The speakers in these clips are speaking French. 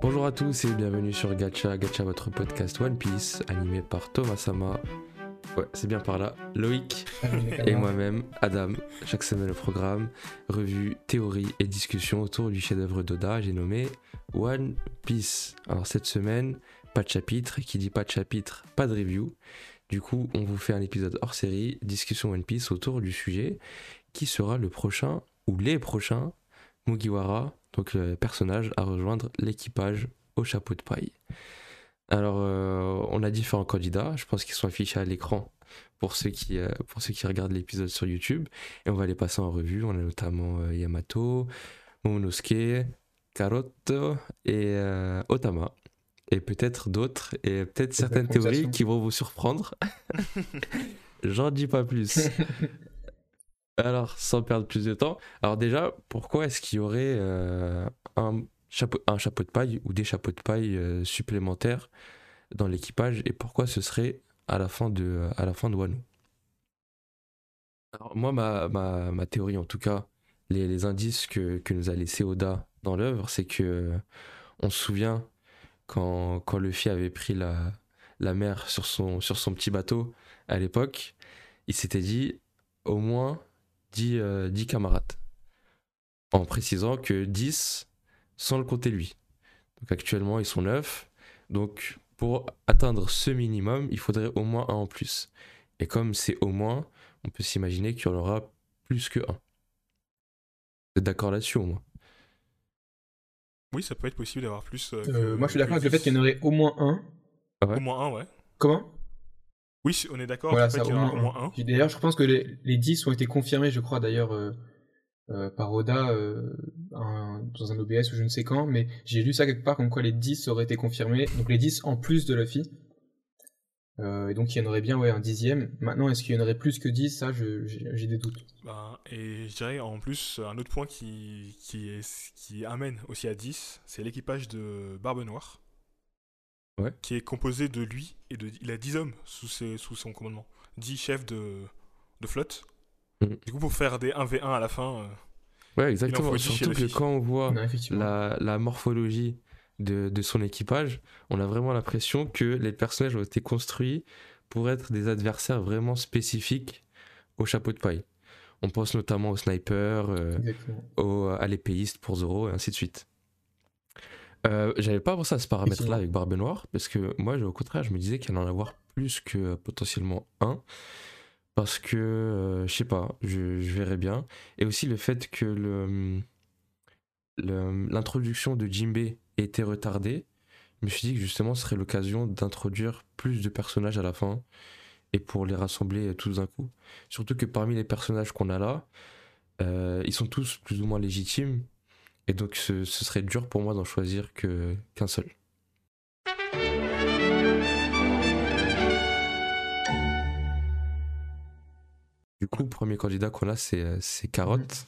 Bonjour à tous et bienvenue sur Gacha, Gacha votre podcast One Piece animé par Thomas Sama. Ouais, c'est bien par là. Loïc et moi-même, Adam. Chaque semaine le programme, revue, théorie et discussion autour du chef-d'œuvre d'Oda, j'ai nommé One Piece. Alors cette semaine, pas de chapitre, et qui dit pas de chapitre, pas de review. Du coup, on vous fait un épisode hors série, discussion One Piece autour du sujet qui sera le prochain ou les prochains Mugiwara, donc le personnage à rejoindre l'équipage au chapeau de paille. Alors, euh, on a différents candidats, je pense qu'ils sont affichés à l'écran pour ceux qui, euh, pour ceux qui regardent l'épisode sur YouTube, et on va les passer en revue. On a notamment euh, Yamato, Momonosuke, Karoto et Otama. Et peut-être d'autres, et peut-être certaines théories qui vont vous surprendre. J'en dis pas plus. Alors, sans perdre plus de temps, alors déjà, pourquoi est-ce qu'il y aurait un, un chapeau de paille ou des chapeaux de paille euh, supplémentaires dans l'équipage et pourquoi ce serait à la fin de, à moi, ma, ma, théorie, en tout cas, les, indices que, nous a laissé Oda dans l'œuvre, c'est que euh, on se souvient quand, quand Luffy avait pris la, la mer sur son, petit bateau à l'époque, il s'était dit au moins 10, euh, 10 camarades. En précisant que 10 sans le compter lui. Donc actuellement, ils sont 9. Donc pour atteindre ce minimum, il faudrait au moins un en plus. Et comme c'est au moins, on peut s'imaginer qu'il y en aura plus que un. Vous êtes d'accord là-dessus au moins? Oui, ça peut être possible d'avoir plus. euh, Euh, moi, je suis d'accord avec le fait 10. qu'il y en aurait au moins un. Ouais? Au moins un, ouais. Comment? Oui, on est d'accord Voilà, ça, au moins, un. D'ailleurs, je pense que les, les 10 ont été confirmés, je crois, d'ailleurs, euh, euh, par Oda euh, un- dans un OBS ou je ne sais quand, mais j'ai lu ça quelque part comme quoi les 10 auraient été confirmés. Donc les 10 en plus de Luffy. Euh, et donc il y en aurait bien ouais, un dixième. Maintenant, est-ce qu'il y en aurait plus que 10 Ça, j'ai j'ai des doutes. Ben, et je dirais en plus, un autre point qui, qui, est, qui amène aussi à 10, c'est l'équipage de Barbe Noire. Ouais. Qui est composé de lui et de. Il a 10 hommes sous, ses, sous son commandement. 10 chefs de, de flotte. Mhm. Du coup, pour faire des 1v1 à la fin. euh, Ouais, exactement. Surtout que quand on voit Non, la, la morphologie de, de son équipage, on a vraiment l'impression que les personnages ont été construits pour être des adversaires vraiment spécifiques au chapeau de paille. On pense notamment au sniper, euh, Exactement. au- à l'épéiste pour Zoro, et ainsi de suite. Euh, J'avais pas pensé à ce paramètre-là avec Barbe Noire, parce que moi, au contraire, je me disais qu'il y en avoir plus que euh, potentiellement un, parce que, euh, je sais pas, je, verrais bien. Et aussi le fait que l'introduction de Jinbei était retardée, je me suis dit que justement ce serait l'occasion d'introduire plus de personnages à la fin et pour les rassembler euh, tous d'un coup. Surtout que parmi les personnages qu'on a là, euh, ils sont tous plus ou moins légitimes et donc ce, serait dur pour moi d'en choisir qu'un seul. Du coup, premier candidat qu'on a, c'est euh, Carotte.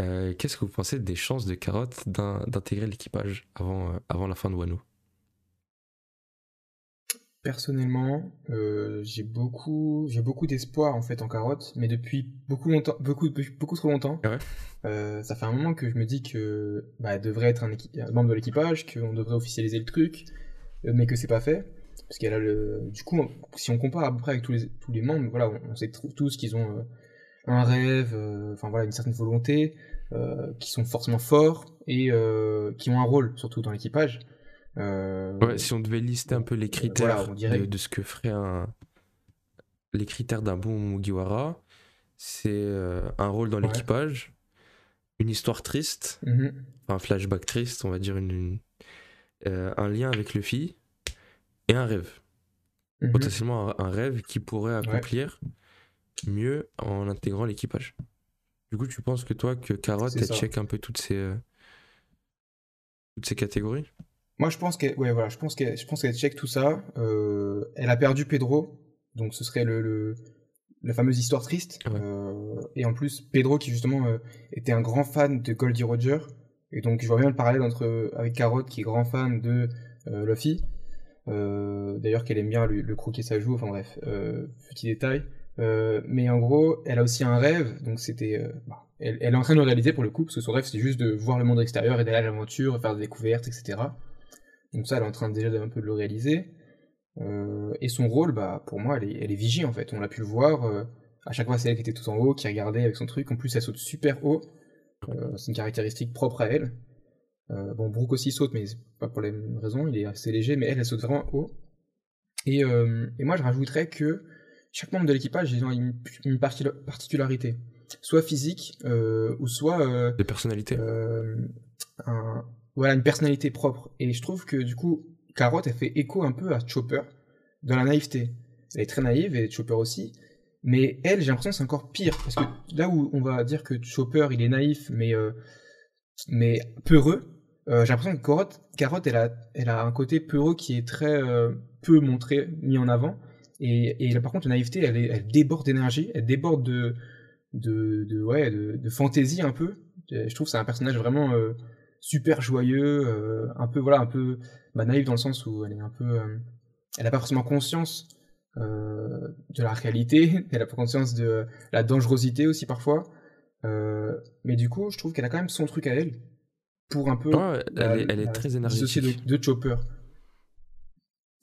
Euh, Qu'est-ce que vous pensez des chances de Carotte d'in- d'intégrer l'équipage avant, euh, avant la fin de Wano? Personnellement, euh, j'ai beaucoup, j'ai beaucoup d'espoir en fait en carotte, mais depuis beaucoup longtemps, beaucoup, beaucoup trop longtemps. Ah ouais? Euh, ça fait un moment que je me dis que bah, elle devrait être un, membre de l'équipage, qu'on devrait officialiser le truc, mais que c'est pas fait. Parce qu'elle a le, du coup, si on compare à peu près avec tous les, tous les membres, voilà, on, on sait tous qu'ils ont euh, un rêve, euh, enfin voilà, une certaine volonté, euh, qui sont forcément forts et qui ont un rôle surtout dans l'équipage. Ouais, si on devait lister un peu les critères voilà, on dirait- de, de ce que ferait un. Les critères d'un bon Mugiwara, c'est un rôle dans Ouais. l'équipage, une histoire triste, mhm. un flashback triste, on va dire, une, une- euh, un lien avec Luffy, et un rêve. Mhm. Potentiellement un, rêve qui pourrait accomplir mieux en intégrant l'équipage. Du coup, tu penses que toi, que Carotte, elle ça. check un peu toutes ces, euh, toutes ces catégories? Moi, je pense qu'elle, ouais, voilà, je pense qu'elle, qu'elle check tout ça. Euh, elle a perdu Pedro, donc ce serait le, le, la fameuse histoire triste. Ouais. Euh, et en plus, Pedro, qui justement euh, était un grand fan de Goldie Roger. Et donc, je vois bien le parallèle entre, avec Carotte, qui est grand fan de euh, Luffy. Euh, D'ailleurs, qu'elle aime bien le, le croquer sa joue. Enfin bref, euh, petit détail. Euh, mais en gros, elle a aussi un rêve. Donc, c'était. bah, elle, est en train de le réaliser pour le coup, parce que son rêve, c'est juste de voir le monde extérieur et d'aller à l'aventure, faire des découvertes, etc. Donc, ça, elle est en train déjà d'un peu de le réaliser. Et son rôle, bah, pour moi, elle est, elle est vigie en fait. On l'a pu le voir. à chaque fois, c'est elle qui était tout en haut, qui regardait avec son truc. En plus, elle saute super haut. C'est une caractéristique propre à elle. Euh, bon, Brooke aussi saute, mais pas pour les mêmes raisons. Il est assez léger, mais elle, elle saute vraiment haut. Et, euh, et moi, je rajouterais que chaque membre de l'équipage, ont une, une parti- particularité, soit physique, euh, ou soit De personnalité. euh, un- voilà, une personnalité propre. Et je trouve que du coup, Carotte, elle fait écho un peu à Chopper dans la naïveté. Elle est très naïve et Chopper aussi. Mais elle, j'ai l'impression que c'est encore pire. Parce que là où on va dire que Chopper, il est naïf, mais, euh, mais peureux, euh, j'ai l'impression que Carotte, Carotte elle, a, elle a un côté peureux qui est très euh, peu montré, mis en avant. Et, et là, par contre, la naïveté, elle, elle déborde d'énergie, elle déborde de, de, ouais, de, fantaisie un peu. Je trouve que c'est un personnage vraiment euh, super joyeux, un peu voilà, un peu bah, naïf dans le sens où elle est un peu, elle a pas forcément conscience de la réalité, elle a pas conscience de la dangerosité aussi parfois. Mais du coup, je trouve qu'elle a quand même son truc à elle pour un peu elle, la- est, elle est la très énergétique. de, de Chopper.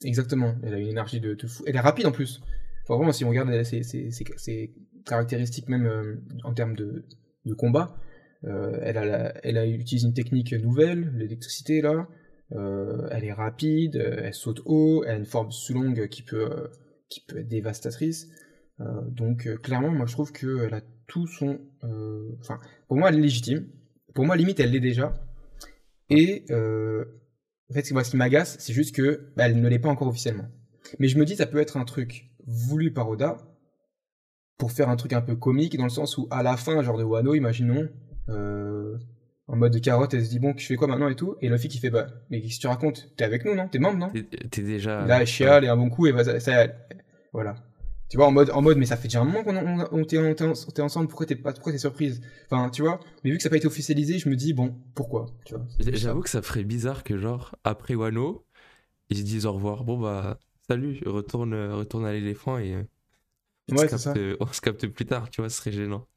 Exactement, elle a une énergie de, de fou. Elle est rapide en plus. Enfin, vraiment, si on regarde ses, ses- ses- ses caractéristiques, même euh, en termes de, de combat, euh, elle, a la- elle a utilisé une technique nouvelle, l'électricité là. Euh, elle est rapide, elle saute haut, elle a une forme sous longue qui peut, qui peut être dévastatrice. Donc clairement, moi je trouve qu'elle a tout son... Enfin, pour moi elle est légitime. Pour moi limite elle l'est déjà. Et euh, en fait, moi, ce qui m'agace, c'est juste que bah, elle ne l'est pas encore officiellement. Mais je me dis, ça peut être un truc voulu par Oda pour faire un truc un peu comique, dans le sens où à la fin, genre de Wano, imaginons, euh, en mode de carotte, elle se dit bon, je fais quoi maintenant et tout, et Luffy qui fait bah, mais qu'est-ce que tu racontes? T'es avec nous, non? T'es membre, non? T'es déjà. Là, elle chiale et un bon coup, et bah, ça, ça- voilà. Tu vois, en mode, en mode, mais ça fait déjà un moment qu'on on, t'es ensemble, pourquoi t'es pas, pourquoi t'es surprise? Enfin, tu vois, mais vu que ça n'a pas été officialisé, je me dis, bon, pourquoi? Tu vois. J'avoue que ça ferait bizarre que, genre, après Wano, ils se disent au revoir. Bon, bah, salut, retourne, retourne à l'éléphant et euh, on, Ouais, se c'est ça. capte, on se capte plus tard, tu vois, ce serait gênant.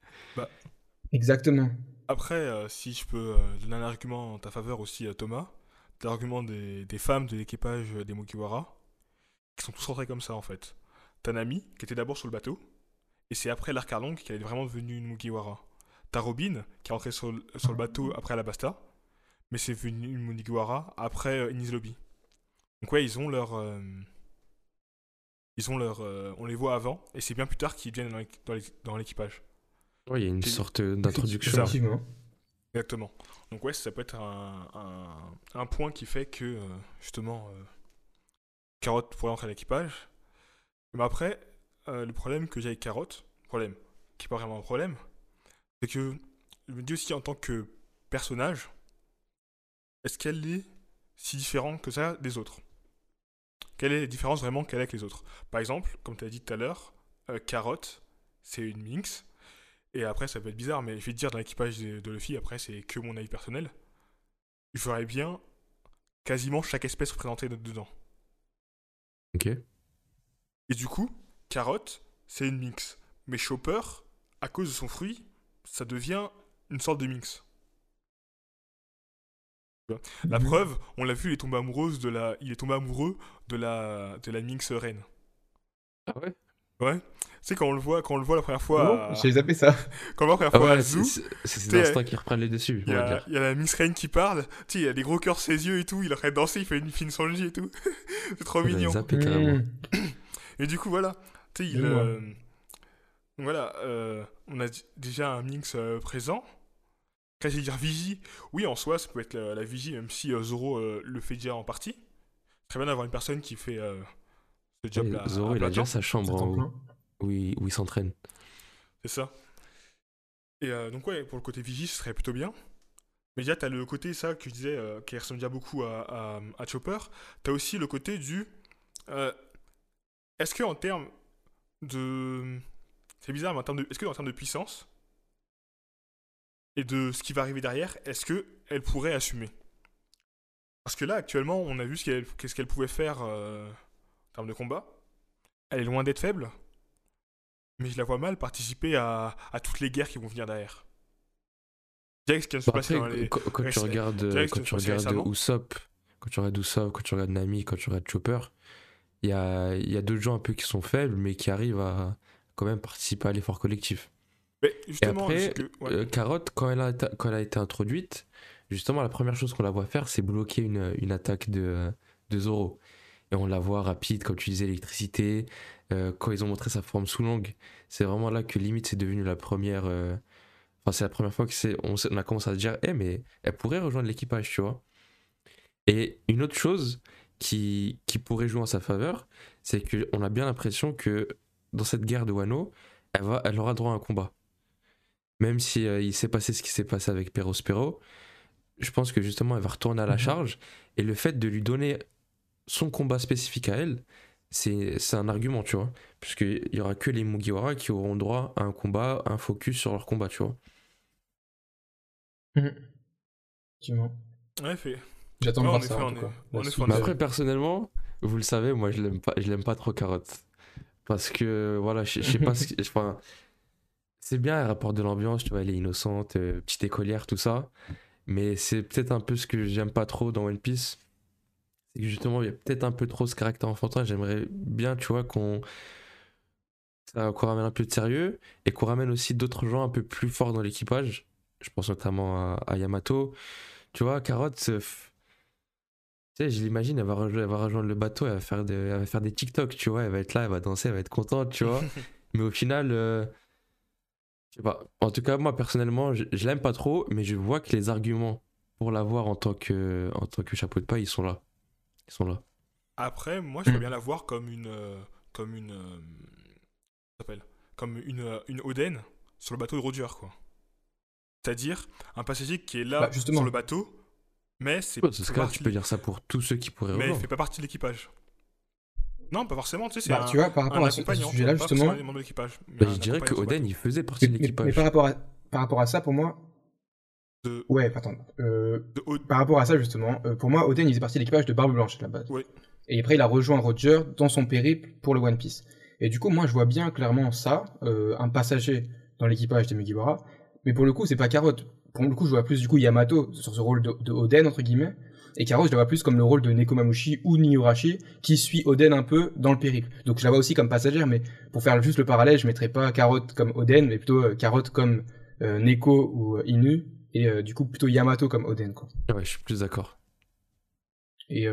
Exactement. Après, euh, si je peux euh, donner un argument en ta faveur aussi, euh, Thomas, l'argument des, des femmes de l'équipage euh, des Mugiwara, qui sont tous rentrés comme ça en fait. T'as Nami, qui était d'abord sur le bateau, et c'est après l'arc Arlong qu'elle est vraiment devenue une Mugiwara. T'as Robin, qui est rentrée sur, le- sur le bateau après Alabasta, mais c'est devenu une Mugiwara après euh, Lobby. Donc ouais, ils ont leur... euh, ils ont leur... euh, on les voit avant, et c'est bien plus tard qu'ils viennent dans l'équ- dans l'équ- dans l'équipage. Ouais, il y a une sorte d'introduction. Exactement. Donc ouais, ça peut être un, un, un point qui fait que, euh, justement, euh, Carotte pourrait entrer à l'équipage. Mais après, euh, le problème que j'ai avec Carotte, problème, qui n'est pas vraiment un problème, c'est que je me dis aussi en tant que personnage, est-ce qu'elle est si différente que ça des autres? Quelle est la différence vraiment qu'elle a avec les autres? Par exemple, comme tu as dit tout à l'heure, euh, Carotte, c'est une minx, et après, ça peut être bizarre, mais je vais te dire, dans l'équipage de, Luffy, après, c'est que mon avis personnel. Il ferait bien quasiment chaque espèce représentée de- dedans. Ok. Et du coup, Carotte, c'est une mix. Mais Chopper, à cause de son fruit, ça devient une sorte de mix. La Mhm. preuve, on l'a vu, il est tombé amoureuse de la, il est tombé amoureux de la, de la minx reine. Ah ouais? Ouais. Tu sais quand on le voit, quand on le voit la première fois, Oh, à- J'ai zappé ça. quand on le voit la première Ah fois à ouais, Zoo, c'est c'est ces t'es- instants qui reprennent les dessus, Il y, a, y la Miss Rain qui parle, tu sais, il a des gros cœurs sur ses yeux et tout, il arrête de danser, il fait une fine Sanji et tout. c'est trop J'avais mignon. zappé carrément. Et du coup, voilà, tu sais, il. Euh, voilà, euh, on a déjà un Minx euh, présent. Vais dire Vigie. Oui, en soi, ça peut être la, la Vigie, même si euh, Zoro euh, le fait déjà en partie. Très bien d'avoir une personne qui fait euh, ce job Ouais, là. Zoro, il a déjà sa chambre où il, s'entraîne. C'est ça. Et euh, donc, ouais, pour le côté Vigie, ce serait plutôt bien. Mais déjà, t'as le côté, ça, que je disais, euh, qui ressemble déjà beaucoup à, à, à Chopper. T'as aussi le côté du. euh, Est-ce que en termes de. c'est bizarre, mais en termes de, est-ce que en termes de puissance et de ce qui va arriver derrière, est-ce que elle pourrait assumer? Parce que là, actuellement, on a vu ce qu'elle, pouvait faire euh, en termes de combat. Elle est loin d'être faible, mais je la vois mal participer à, à toutes les guerres qui vont venir derrière. Direct, ce qui vient de se passer dans les... quand, tu regardes, quand tu regardes. Usopp, quand tu regardes Usopp, quand tu regardes Nami, quand tu regardes Chopper, il y a, y a d'autres gens un peu qui sont faibles, mais qui arrivent à quand même participer à l'effort collectif. Mais Et justement, après, que... ouais. euh, Carotte, quand elle, a, été- quand elle a été introduite, justement, la première chose qu'on la voit faire, c'est bloquer une, une attaque de, de Zoro. Et on la voit rapide, comme tu disais, l'électricité. Euh, quand ils ont montré sa forme sous longue, c'est vraiment là que limite c'est devenu la première. euh, Enfin, c'est la première fois que c'est, on, a commencé à se dire, eh, mais elle pourrait rejoindre l'équipage, tu vois. Et une autre chose qui, qui pourrait jouer en sa faveur, c'est qu'on a bien l'impression que dans cette guerre de Wano, elle, va, elle aura droit à un combat. Même si euh, il s'est passé ce qui s'est passé avec Perospero, je pense que justement elle va retourner à la Mhm. charge. Et le fait de lui donner son combat spécifique à elle, c'est un argument, tu vois. Puisqu'il y aura que les Mugiwara qui auront droit à un combat, un focus sur leur combat, tu vois. Mhm. Effectivement. Ouais, fait. J'attends de en voir ça tout cas. Mais de- après, personnellement, vous le savez, moi je l'aime pas, je l'aime pas trop Carotte. Parce que voilà, je sais pas ce que- enfin, c'est bien, elle rapporte de l'ambiance, tu vois, elle est innocente, euh, petite écolière, tout ça. Mais c'est peut-être un peu ce que j'aime pas trop dans One Piece. C'est que justement, il y a peut-être un peu trop ce caractère enfantin. J'aimerais bien, tu vois, qu'on ça- qu'on ramène un peu de sérieux et qu'on ramène aussi d'autres gens un peu plus forts dans l'équipage. Je pense notamment à, à Yamato. Tu vois, Carotte, c'est- tu sais, je l'imagine, elle va, rejo- elle va rejoindre le bateau, elle va, faire des, elle va faire des TikTok, tu vois, elle va être là, elle va danser, elle va être contente, tu vois. mais au final, euh, je sais pas. En tout cas, moi, personnellement, je, je l'aime pas trop, mais je vois que les arguments pour l'avoir en tant que, en tant que chapeau de paille, ils sont là. Ils sont là. Après, moi, je peux Mm. bien la voir comme une... euh, comme une... euh, ça s'appelle? Comme une, euh, une Oden sur le bateau de Roger, quoi. C'est-à-dire un passager qui est là Bah, justement. sur le bateau, mais c'est Ouais, ce cas, tu peux dire ça pour tous ceux qui pourraient mais il fait pas partie de l'équipage. Non, pas forcément, tu sais, c'est Bah, un, tu vois, par rapport un à ce, sujet-là, justement, l'équipage. Bah, je dirais que Oden, il faisait mais, partie de mais- mais l'équipage. par, rapport à, par rapport à ça, pour moi. De- Ouais, attends. euh. De par rapport à ça, justement, euh, pour moi, Oden, il faisait partie de l'équipage de Barbe Blanche à la base. Oui. Et après, il a rejoint Roger dans son périple pour le One Piece. Et du coup, moi, je vois bien clairement ça, euh, un passager dans l'équipage des Mugiwara. Mais pour le coup, c'est pas Carotte. Pour le coup, je vois plus du coup Yamato sur ce rôle de, de Oden, entre guillemets. Et Carotte, je la vois plus comme le rôle de Nekomamushi ou Niyorashi, qui suit Oden un peu dans le périple. Donc je la vois aussi comme passagère, mais pour faire juste le parallèle, je mettrais pas Carotte comme Oden, mais plutôt euh, Carotte comme euh, Neko ou euh, Inu. Et euh, du coup, plutôt Yamato comme Oden, quoi. Ouais, je suis plus d'accord. Et,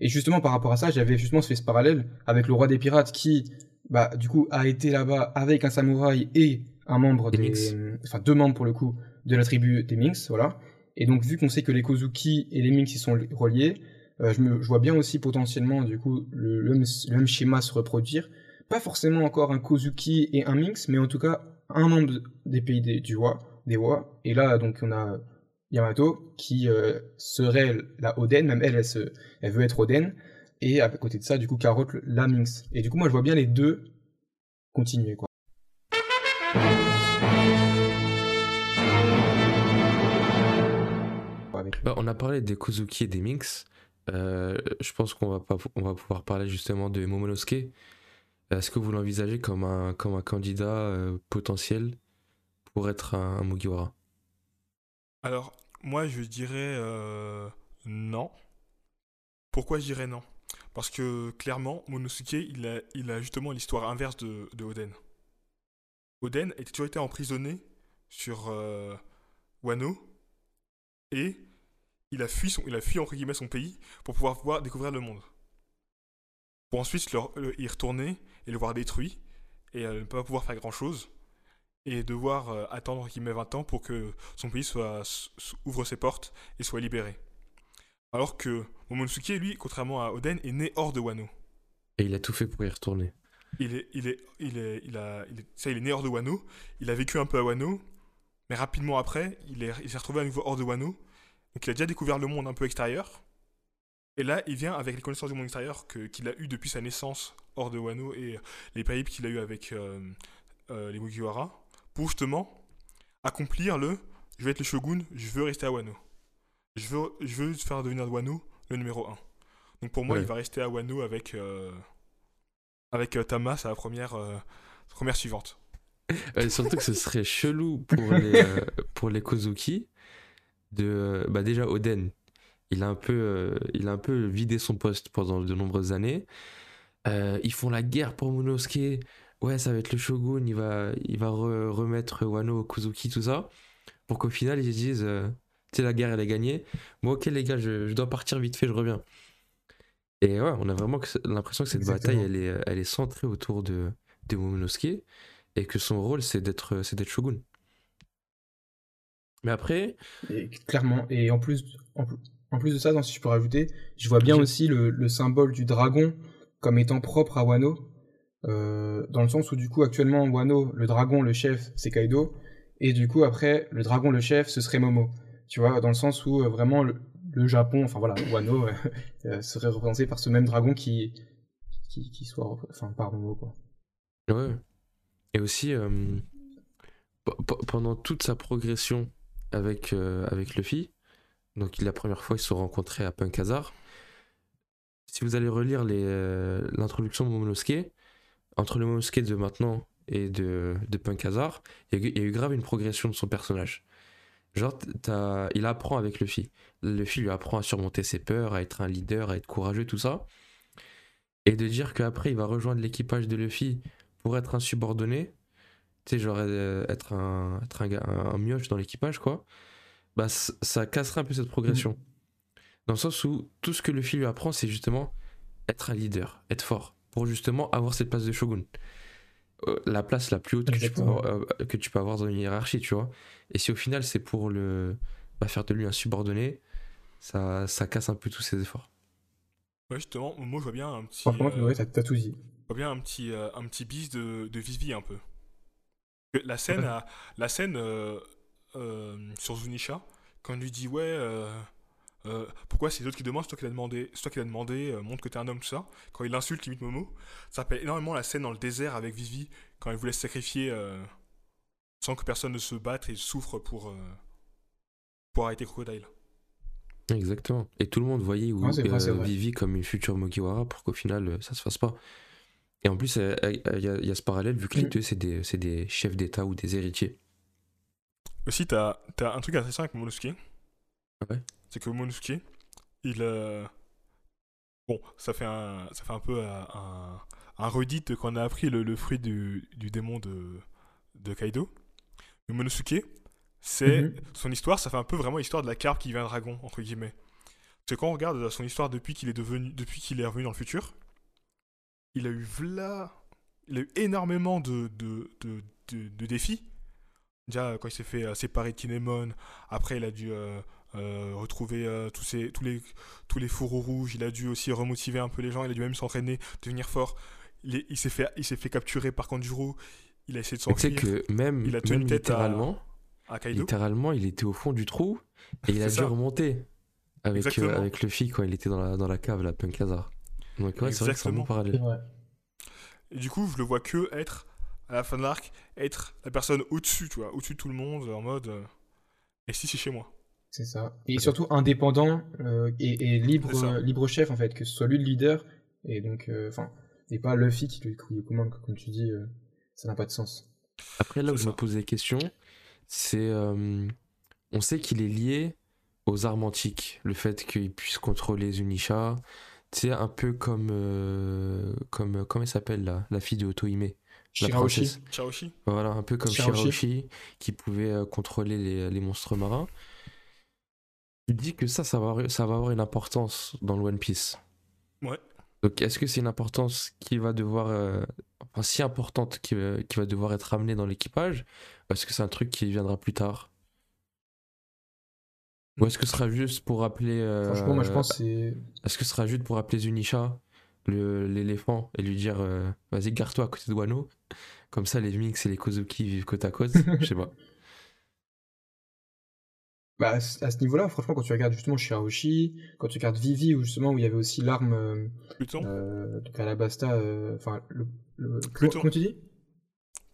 et justement, par rapport à ça, j'avais justement fait ce parallèle avec le roi des pirates qui, bah, du coup, a été là-bas avec un samouraï et un membre Des enfin deux membres pour le coup de la tribu des Minks, voilà. Et donc, vu qu'on sait que les Kozuki et les Minks ils sont li- reliés, euh, je, me, vois bien aussi potentiellement du coup le, le, même, schéma se reproduire. Pas forcément encore un Kozuki et un Minx, mais en tout cas un membre de- des pays des, du Wa, des Wa. Et là, donc, on a Yamato qui euh, serait la Oden, même elle, elle, se, elle veut être Oden. Et à côté de ça, du coup, Carotte, la Minx. Et du coup, moi, je vois bien les deux continuer, quoi. Bah, on a parlé des Kozuki et des Minx. Euh, je pense qu'on va, on va pouvoir parler justement de Momonosuke. Est-ce que vous l'envisagez comme un, comme un candidat euh, potentiel pour être un, Mugiwara? Alors, moi, je dirais euh, non. Pourquoi je dirais non? Parce que clairement, Monosuke, il a, il a justement l'histoire inverse de, de Oden. Oden a toujours été emprisonné sur Wano et il a fui, son, il a fui entre guillemets son pays pour pouvoir voir, découvrir le monde. Pour ensuite le- le- y retourner et le voir détruit et euh, ne pas pouvoir faire grand chose et devoir euh, attendre entre guillemets 20 ans pour que son pays soit, ouvre ses portes et soit libéré. Alors que Momonosuke, lui, contrairement à Oden, est né hors de Wano. Et il a tout fait pour y retourner. Il est, il est, il est, il a, il est- ça, il est né hors de Wano. Il a vécu un peu à Wano, mais rapidement après, il est, il s'est retrouvé à nouveau hors de Wano. Donc il a déjà découvert le monde un peu extérieur. Et là, il vient avec les connaissances du monde extérieur qu'il a eu depuis sa naissance hors de Wano et les périples qu'il a eu avec, euh, euh, les Mugiwara pour justement accomplir le je vais être le shogun, je veux rester à Wano. Je veux, je veux faire devenir Wano le numéro 1. Donc pour moi, Ouais. il va rester à Wano avec, euh, avec euh, Tama, sa première, euh, première suivante. Euh, surtout que ce serait chelou pour les, euh, pour les Kozuki de bah déjà Oden il a un peu euh, il a un peu vidé son poste pendant de nombreuses années. Euh, ils font la guerre pour Monosuke. Ouais ça va être le shogun il va il va re- remettre Wano Kozuki tout ça. Pour qu'au final ils se disent euh, tu sais la guerre elle est gagnée. Moi ok les gars je, je dois partir vite fait je reviens. Et ouais on a vraiment l'impression que cette Exactement. bataille elle est elle est centrée autour de de Momonosuke et que son rôle c'est d'être c'est d'être shogun. Mais après, Et clairement. Et en plus, en, plus- en plus de ça, si je peux rajouter, je vois bien aussi le, le symbole du dragon comme étant propre à Wano. euh, dans le sens où du coup actuellement Wano, le dragon, le chef, c'est Kaido. Et du coup après, le dragon, le chef, ce serait Momo. Tu vois, dans le sens où euh, vraiment le, le Japon, enfin voilà, Wano euh, serait représenté par ce même dragon qui, qui, qui soit, enfin par Momo quoi. ouais. Et aussi, pe- pe- pendant toute sa progression avec, euh, avec Luffy, donc la première fois ils se sont rencontrés à Punk Hazard, si vous allez relire euh, l'introduction de Momonosuke, entre le Momonosuke de maintenant et de, de Punk Hazard, il y, a eu- grave une progression de son personnage. Genre, il apprend avec Luffy. Luffy lui apprend à surmonter ses peurs, à être un leader, à être courageux, tout ça. Et de dire qu'après, il va rejoindre l'équipage de Luffy pour être un subordonné, tu sais, genre euh, être, un, être un, gars- un, un mioche dans l'équipage, quoi, bah ça casserait un peu cette progression. Dans le sens où tout ce que Luffy lui apprend, c'est justement être un leader, être fort, pour justement avoir cette place de shogun. Euh, la place la plus haute que tu, peux avoir, euh, que tu peux avoir dans une hiérarchie, tu vois. Et si au final c'est pour le bah, faire de lui un subordonné, ça, ça casse un peu tous ses efforts. Ouais, justement, moi je vois bien un petit, Franchement, euh, ouais, t'as t'as tout dit. je vois bien un petit, euh, un petit bis de, de Vivi un peu. La scène, la scène euh, euh, sur Zunisha, quand il lui dit ouais, euh, euh, pourquoi c'est les autres qui demandent, c'est toi qui l'as demandé, c'est toi qui l'as demandé, euh, montre que t'es un homme, tout ça. Quand il insulte limite Momo, ça rappelle énormément la scène dans le désert avec Vivi, quand elle voulait se sacrifier euh, sans que personne ne se batte et souffre pour, euh, pour arrêter Crocodile. Exactement. Et tout le monde voyait où, Ouais, vrai, euh. Vivi comme une future Mugiwara pour qu'au final ça se fasse pas. Et en plus, euh, euh, il y, a- il y a ce parallèle vu que les deux c'est des, c'est des chefs d'État ou des héritiers. Aussi, t'as as un truc intéressant avec Momonosuke. Ouais? C'est que Momonosuke, il. euh, Bon, ça fait un, ça fait un peu un, un redit de quand on a appris le, le fruit du, du démon de, de Kaido. Mais Momonosuke, c'est. Mhm. Son histoire, ça fait un peu vraiment l'histoire de la carpe qui vient un dragon, entre guillemets. Que quand on regarde son histoire depuis qu'il est devenu, depuis qu'il est revenu dans le futur, il a eu v'là, il a eu énormément de, de, de, de- de défis. Déjà, quand il s'est fait euh, séparer de Kinemon, après il a dû euh, euh, retrouver euh, tous, tous, les, tous les fourreaux rouges, il a dû aussi remotiver un peu les gens, il a dû même s'entraîner, devenir fort. Il il s'est fait, il s'est fait capturer par Kanjuro, il a essayé de Mais Tu sais s'enfuir que même, il a tenu même tête à- littéralement, à littéralement, il était au fond du trou et il a dû remonter avec, avec Luffy quand il était dans la, dans la cave, la Punk Hazard. Donc ouais, c'est vrai que c'est un bon Exactement. parallèle. Ouais. Et du coup, je le vois que être, à la fin de l'arc, être la personne au-dessus, tu vois, au-dessus de tout le monde, en mode. euh, et si c'est chez moi C'est ça. Et surtout indépendant euh, et, libre, euh, libre chef en fait, que ce soit lui le leader et donc euh, enfin et pas Luffy qui lui qui lui commande comme tu dis, euh, ça n'a pas de sens. Après, là où je me pose des questions, c'est. euh, on sait qu'il est lié aux armes antiques. Le fait qu'il puisse contrôler Zunisha. Sais, un peu comme. euh, comme comment elle s'appelle là La fille de Otohime. Chaoshi Voilà, un peu comme. Shirahoshi, qui pouvait euh, contrôler les, les monstres marins. Tu dis que ça, ça va, avoir- ça va avoir une importance dans le One Piece. Ouais. Donc, est-ce que c'est une importance qui va devoir. euh, enfin, si importante qui, va- qui va devoir être amenée dans l'équipage Ou est-ce que c'est un truc qui viendra plus tard? Ou est-ce que ce sera juste pour appeler. euh, Franchement, moi je pense que c'est Est-ce que ce sera juste pour appeler Zunisha, le- l'éléphant, et lui dire euh, Vas-y, garde-toi à côté de Wano Comme ça, les Minx et les Kozuki vivent côte à côte Je sais pas. bah, à ce niveau-là, franchement, quand tu regardes justement Shirahoshi, quand tu regardes Vivi, où justement où il y avait aussi l'arme euh, Pluton euh, donc Alabasta, euh, enfin le, le- Pluton. comment tu dis?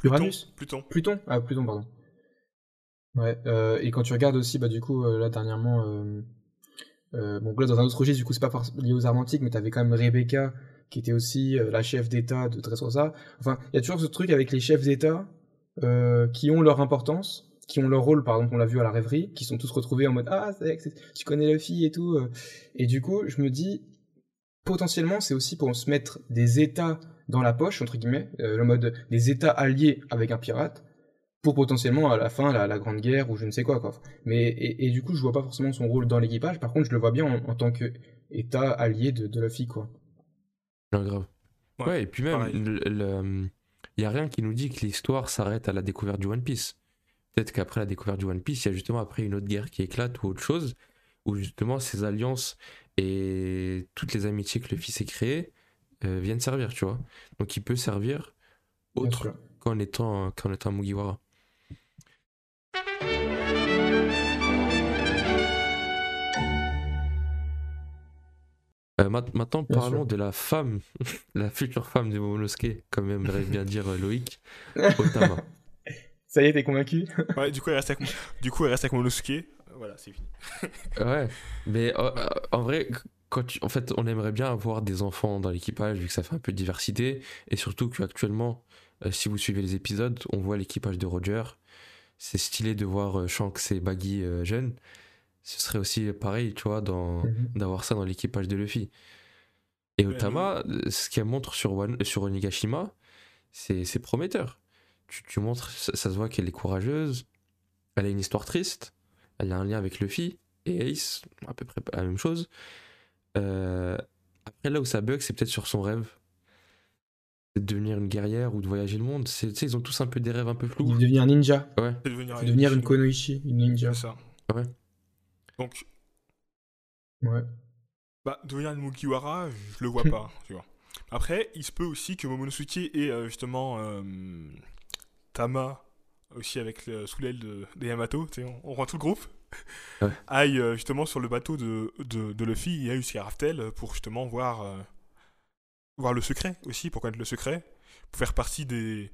Uranus? Pluton. Pluton? Ah, Pluton, pardon. Ouais, euh, et quand tu regardes aussi, bah, du coup, euh, là, dernièrement, euh, euh, bon, là, dans un autre registre, du coup, c'est pas lié aux armes antiques, mais t'avais quand même Rebecca, qui était aussi euh, la chef d'État de Dressrosa. Enfin, il y a toujours ce truc avec les chefs d'État qui ont leur importance, qui ont leur rôle, par exemple, on l'a vu à la rêverie, qui sont tous retrouvés en mode Ah, tu connais la fille et tout. Et du coup, je me dis, potentiellement, c'est aussi pour se mettre des États dans la poche, entre guillemets, euh, le mode des États alliés avec un pirate, pour potentiellement à la fin la, la grande guerre ou je ne sais quoi quoi. Mais et, et du coup je vois pas forcément son rôle dans l'équipage. Par contre je le vois bien en, en tant que État allié de, de Luffy quoi. Non, grave. Ouais, Ouais, et puis même, il n'y a rien qui nous dit que l'histoire s'arrête à la découverte du One Piece. Peut-être qu'après la découverte du One Piece, il y a justement après une autre guerre qui éclate ou autre chose, où justement ces alliances et toutes les amitiés que Luffy s'est créées euh, viennent servir, tu vois. Donc il peut servir autre qu'en étant, qu'en étant un Mugiwara. Euh, ma- maintenant, Bien parlons sûr. de la femme, la future femme de Momonosuke, comme aimerait bien dire euh, Loïc, Otama. Ça y est t'es convaincu? Ouais, du coup, elle reste avec, du coup, elle reste avec Monosuke. Euh, Voilà, c'est fini. Ouais, mais euh, en vrai, quand tu- en fait, on aimerait bien avoir des enfants dans l'équipage, vu que ça fait un peu de diversité, et surtout qu'actuellement, euh, si vous suivez les épisodes, on voit l'équipage de Roger. C'est stylé de voir euh, Shanks et Baggy euh, jeunes. Ce serait aussi pareil, tu vois, dans, Mhm. d'avoir ça dans l'équipage de Luffy. Et Ouais, Otama, ce qu'elle montre sur, One- sur Onigashima, c'est prometteur. Tu, tu montres, ça, ça se voit qu'elle est courageuse, elle a une histoire triste, elle a un lien avec Luffy et Ace, à peu près la même chose. Euh, après, là où ça bug, c'est peut-être sur son rêve. De devenir une guerrière ou de voyager le monde. C'est- Tu sais, ils ont tous un peu des rêves un peu flous. Veut devenir ninja. Ouais. Devenir, devenir une Konoichi, une ninja. Ça. Ouais. Donc, Ouais. bah, devenir une Mugiwara, je le vois pas, tu vois. Après, il se peut aussi que Momonosuke et euh, justement euh, Tama, aussi avec le- sous l'aile de, des Yamato, on, on rend tout le groupe, Ouais. aille euh, justement sur le bateau de, de, de Luffy et aille jusqu'à Raftel pour justement voir, voir le secret aussi, pour connaître le secret, pour faire partie des,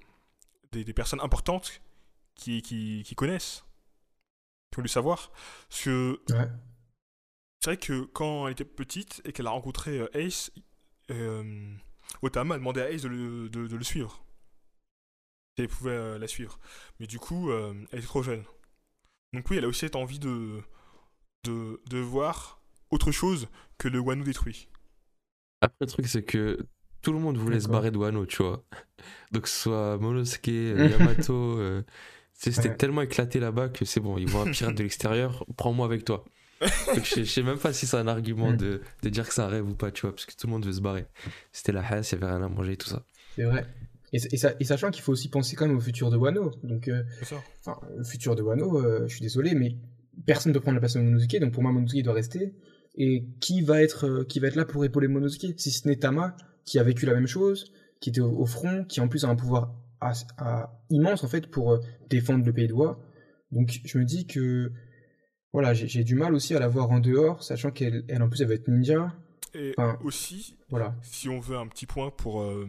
des, des personnes importantes qui, qui, qui connaissent, qui ont le savoir. Parce que Ouais. c'est vrai que quand elle était petite et qu'elle a rencontré euh, Ace, euh, Otama a demandé à Ace de le, de- de le suivre. Et elle pouvait euh, la suivre. Mais du coup, euh, elle était trop jeune. Donc oui, elle a aussi cette envie de, de, de voir autre chose que le Wano détruit. Après, le truc, c'est que tout le monde voulait se barrer de Wano, tu vois. Donc, que ce soit Monosuke, Yamato, euh, tu c'était Ouais. tellement éclaté là-bas que c'est bon, ils voient un pirate de l'extérieur, prends-moi avec toi. Donc, je, sais- je sais même pas si c'est un argument Mm. de, de dire que c'est un rêve ou pas, tu vois, parce que tout le monde veut se barrer. C'était la hasse, il y avait rien à manger, tout ça. C'est vrai. Et, et, sa- et sachant qu'il faut aussi penser quand même au futur de Wano. Donc, euh, C'est ça. enfin, le futur de Wano, euh, je suis désolé, mais personne ne peut prendre la place de Momonosuke, donc pour moi Momonosuke doit rester. Et qui va être, euh, qui va être là pour épauler Momonosuke Si ce n'est Tama, qui a vécu la même chose, qui était au, au front, qui en plus a un pouvoir immense en fait pour euh, défendre le pays de. Donc je me dis que voilà, j'ai du mal aussi à la voir en dehors, sachant qu'elle elle, en plus elle va être ninja. Et Enfin- aussi, Voilà. si on veut un petit point pour, euh,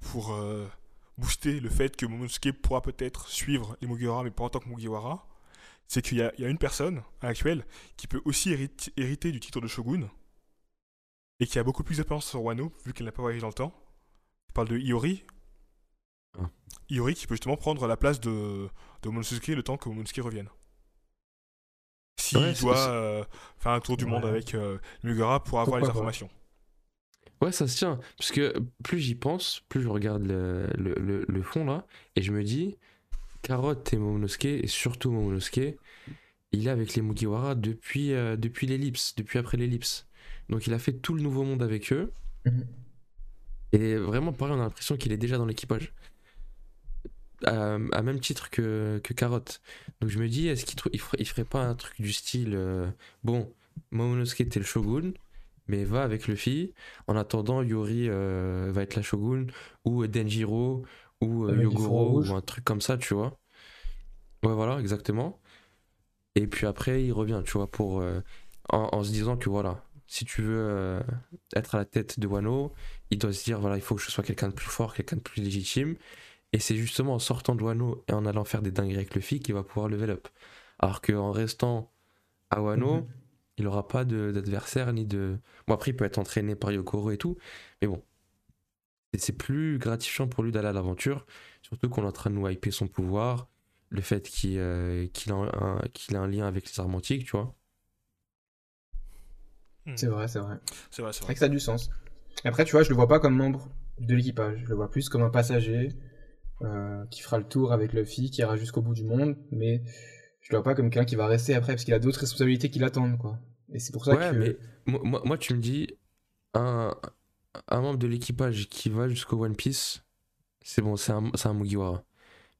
pour euh, booster le fait que Momonosuke pourra peut-être suivre les Mugiwara, mais pas en tant que Mugiwara, c'est qu'il y a, il y a une personne à l'actuel qui peut aussi hérite- hériter du titre de Shogun et qui a beaucoup plus d'expérience sur Wano, vu qu'elle n'a pas voyagé dans le temps. Je parle de Iori. Ah. Iori qui peut justement prendre la place de, de Momonosuke le temps que Momonosuke revienne. S'il Ouais, doit euh, faire un tour du monde avec euh, les Mugiwara pour avoir les Pourquoi informations. Ouais, ça se tient. Parce que plus j'y pense, plus je regarde le, le, le- le fond là, et je me dis, Carotte et Momonosuke, et surtout Momonosuke, il est avec les Mugiwara depuis, euh, depuis l'ellipse, depuis après l'ellipse. Donc il a fait tout le nouveau monde avec eux. Mhm. Et vraiment, pareil, on a l'impression qu'il est déjà dans l'équipage. À, à même titre que, que Carotte. Donc je me dis, est-ce qu'il il ferait, il ferait pas un truc du style, euh, bon, Momonosuke t'es le shogun, mais va avec Luffy. En attendant, Yori euh, va être la shogun, ou Denjiro, ou euh, Yogoro, ou un truc comme ça, tu vois. Ouais, voilà, exactement. Et puis après, il revient, tu vois, pour, euh, en, en se disant que voilà, si tu veux euh, être à la tête de Wano, il doit se dire voilà, il faut que je sois quelqu'un de plus fort, quelqu'un de plus légitime. Et c'est justement en sortant de Wano et en allant faire des dingueries avec Luffy qu'il va pouvoir level up. Alors qu'en restant à Wano, Mhm. il aura pas d'adversaire ni de. Bon, après, il peut être entraîné par Yokoro et tout, mais bon. Et C'est plus gratifiant pour lui d'aller à l'aventure, surtout qu'on est en train de nous hyper son pouvoir, le fait qu'il euh, a, un, qu'il a un lien avec les armes antiques, tu vois. Hmm. C'est vrai, c'est vrai. C'est vrai, c'est C'est vrai vrai. que ça a du sens. Après, tu vois, je le vois pas comme membre de l'équipage. Je le vois plus comme un passager euh, qui fera le tour avec Luffy, qui ira jusqu'au bout du monde, mais je le vois pas comme quelqu'un qui va rester après parce qu'il a d'autres responsabilités qui l'attendent, quoi. Et c'est pour ça Ouais, que. mais moi, tu me dis, un, un membre de l'équipage qui va jusqu'au One Piece, c'est bon, c'est un, Mugiwara.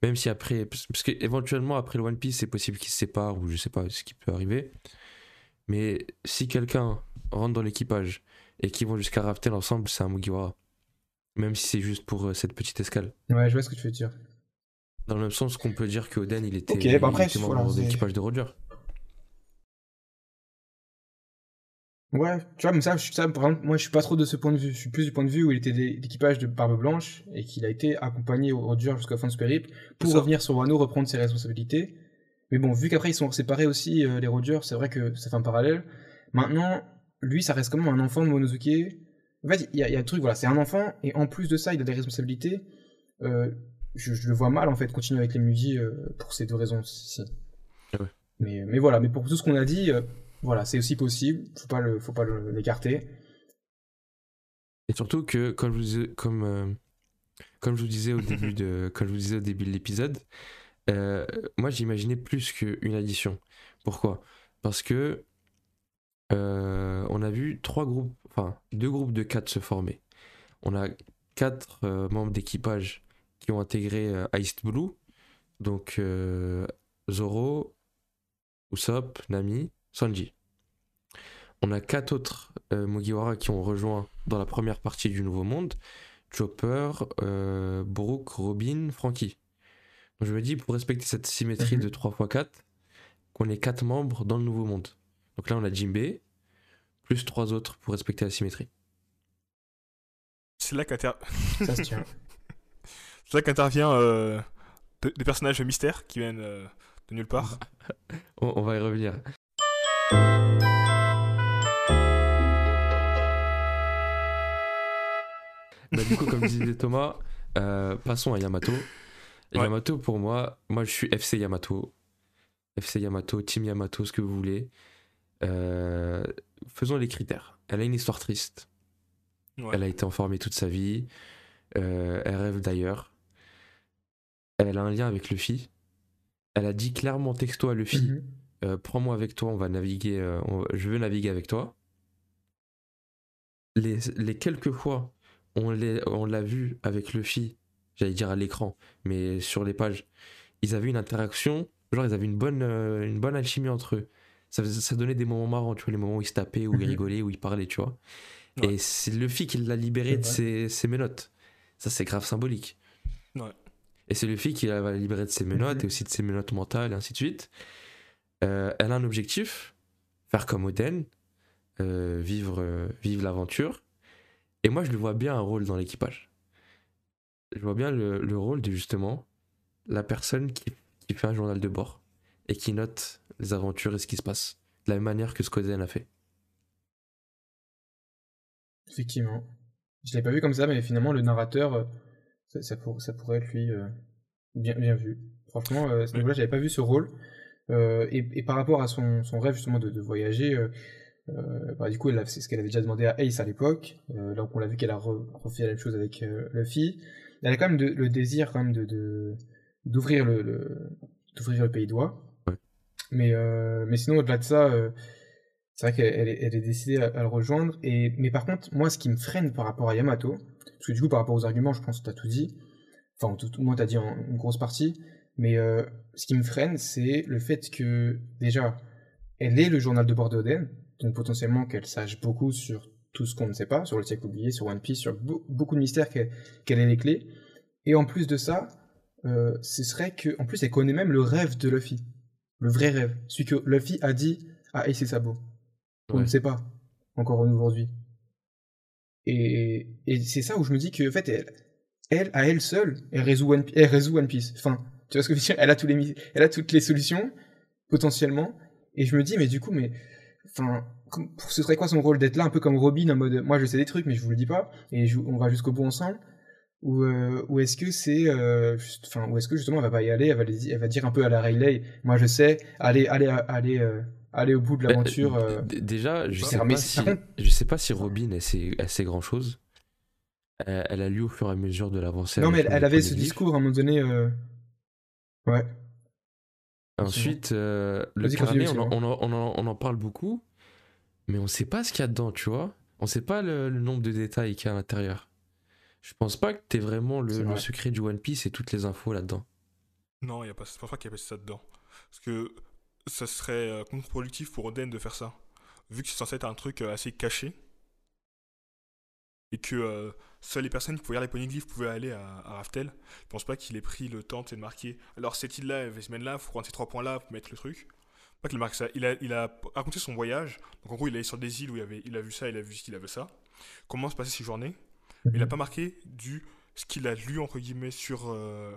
Même si après, parce parce que éventuellement après le One Piece, c'est possible qu'il se sépare ou je sais pas ce qui peut arriver. Mais si quelqu'un rentre dans l'équipage et qu'ils vont jusqu'à Raftel ensemble, c'est un Mugiwara. Même si c'est juste pour euh, cette petite escale. Ouais, je vois ce que tu veux dire. Dans le même sens qu'on peut dire que Oden, il était, Ok, il bah après, était voilà, membre de l'équipage de Roger. Ouais, tu vois, mais ça, je- ça, par exemple, moi, je suis pas trop de ce point de vue. Je suis plus du point de vue où il était d'équipage de Barbe Blanche et qu'il a été accompagné au Roger jusqu'à la fin de ce périple pour revenir sur Wano, reprendre ses responsabilités. Mais bon, vu qu'après ils sont séparés aussi, euh, les Rogers, c'est vrai que ça fait un parallèle. Maintenant, lui, ça reste quand même un enfant de Monosuke. En fait, il y, a- il y a le truc, voilà, c'est un enfant et en plus de ça, il a des responsabilités. Euh, je, je le vois mal en fait continuer avec les Mugi euh, pour ces deux raisons-ci. Ouais. Mais, mais voilà, mais pour tout ce qu'on a dit, euh, voilà, c'est aussi possible. Faut pas le, faut pas l'écarter. Et surtout que, comme je vous disais, comme, comme je vous disais au début de, comme je vous disais au début de l'épisode, moi j'imaginais plus qu'une addition. Pourquoi? Parce que on a vu trois groupes, enfin deux groupes de quatre se former. On a quatre euh, membres d'équipage qui ont intégré euh, Iced Blue, donc euh, Zoro, Usopp, Nami, Sanji. On a quatre autres Mugiwara qui ont rejoint dans la première partie du Nouveau Monde Chopper, euh, Brook, Robin, Frankie. Donc je me dis, pour respecter cette symétrie Mhm. de 3x4, qu'on ait quatre membres dans le Nouveau Monde. Donc là, on a Jinbei, plus trois autres pour respecter la symétrie. C'est là qu'inter- Ça se tient. c'est là qu'intervient euh, de- des personnages mystères qui viennent euh, de nulle part. On, on va y revenir. Bah, du coup, comme disait Thomas, euh, passons à Yamato. Et Ouais. Yamato, pour moi, moi je suis FC Yamato. FC Yamato, Team Yamato, ce que vous voulez. Euh, faisons les critères. Elle a une histoire triste. Ouais. Elle a été enfermée toute sa vie. Euh, elle rêve d'ailleurs. Elle a un lien avec Luffy. Elle a dit clairement texto à Luffy Mhm. euh, prends-moi avec toi, on va naviguer, euh, on- je veux naviguer avec toi. Les, les quelques fois, on l'a vu avec Luffy, j'allais dire à l'écran, mais sur les pages, ils avaient une interaction, genre ils avaient une bonne, euh, une bonne alchimie entre eux. Ça, donnait des moments marrants, tu vois, les moments où ils se tapaient, où ils Mhm. rigolaient, où ils parlaient, tu vois. Ouais. Et c'est Luffy qui l'a libéré de ses, ses menottes. Ça, c'est grave symbolique. Ouais. Et c'est Luffy qui l'a libéré de ses menottes Mhm. et aussi de ses menottes mentales et ainsi de suite. Euh, elle a un objectif, faire comme Oden, euh, vivre, euh, vivre l'aventure. Et moi, je lui vois bien un rôle dans l'équipage. Je vois bien le, le rôle de justement la personne qui, qui fait un journal de bord et qui note les aventures et ce qui se passe. De la même manière que ce qu'Oden a fait. Effectivement. Je l'ai pas vu comme ça, mais finalement, le narrateur, euh, ça, ça, pour- ça pourrait être lui euh, bien, bien vu. Franchement, euh, à ce niveau-là, j'avais pas vu ce rôle. Euh, et, et par rapport à son, son rêve justement de, de voyager, bah, du coup, c'est ce qu'elle avait déjà demandé à Ace à l'époque. Là, on l'a vu qu'elle a re- refait la même chose avec Luffy. Elle a quand même de- le désir quand même de de- d'ouvrir le, le- d'ouvrir le pays d'Oie. Mais euh, mais sinon, au-delà de ça. euh, c'est vrai qu'elle elle est, elle est décidée à, le rejoindre. Et, mais par contre, moi, ce qui me freine par rapport à Yamato, parce que du coup, par rapport aux arguments, je pense que tu as tout dit. Enfin, tout, au moins, tu as dit en- une grosse partie. Mais euh, ce qui me freine, c'est le fait que, déjà, elle est le journal de bord d'Oden. Donc, potentiellement, qu'elle sache beaucoup sur tout ce qu'on ne sait pas, sur le siècle oublié, sur One Piece, sur beau- beaucoup de mystères qu'elle qu'elle ait les clés. Et en plus de ça, ce serait que, en plus, elle connaît même le rêve de Luffy. Le vrai rêve. Celui que Luffy a dit à Ace et Sabo. On Ouais. ne sait pas encore aujourd'hui. Et, et c'est ça où je me dis que en fait, elle, elle, à elle seule, elle résout One, elle résout One Piece. Enfin, tu vois ce que je veux dire? Elle a, tous les, elle a toutes les solutions, potentiellement. Et je me dis, mais du coup, mais. Enfin, ce serait quoi son rôle d'être là, un peu comme Robin, en mode moi je sais des trucs, mais je vous le dis pas, et je- on va jusqu'au bout ensemble? Ou, euh, ou est-ce que c'est. euh, Enfin, ou est-ce que justement elle va pas y aller, elle va, les- elle va dire un peu à la Riley, moi je sais, allez, allez, allez, euh, allez au bout de l'aventure. Bah, euh, Déjà, je sais, pas si, je sais pas si Robin elle sait, elle sait grand chose. Elle, elle a lu au fur et à mesure de l'avancée. Non, mais elle, elle le avait ce discours à un moment donné. euh, Ouais. Ensuite, euh, le carnet, on on, en, on en- on en parle beaucoup, mais on sait pas ce qu'il y a dedans, tu vois. On sait pas le, le nombre de détails qu'il y a à l'intérieur. Je pense pas que t'aies vraiment le, secret du One Piece et toutes les infos là-dedans. Non, y a pas, c'est pas ça qu'il y a pas ça dedans. Parce que ça serait euh, contre-productif pour Oden de faire ça. Vu que c'est censé être un truc euh, assez caché. Et que euh, seules les personnes qui pouvaient lire les poneglyphes pouvaient aller à, à Raftel. Je pense pas qu'il ait pris le temps de marquer. Alors cette île-là, elle se mène là, faut prendre ces trois points-là pour mettre le truc. Pas qu'il marque ça. Il a, il a raconté son voyage. Donc en gros, il est allé sur des îles où il, avait, il a vu ça, il a vu ci, il a vu ça. Comment se passaient ses journées? Mais il a pas marqué du ce qu'il a lu entre guillemets sur euh,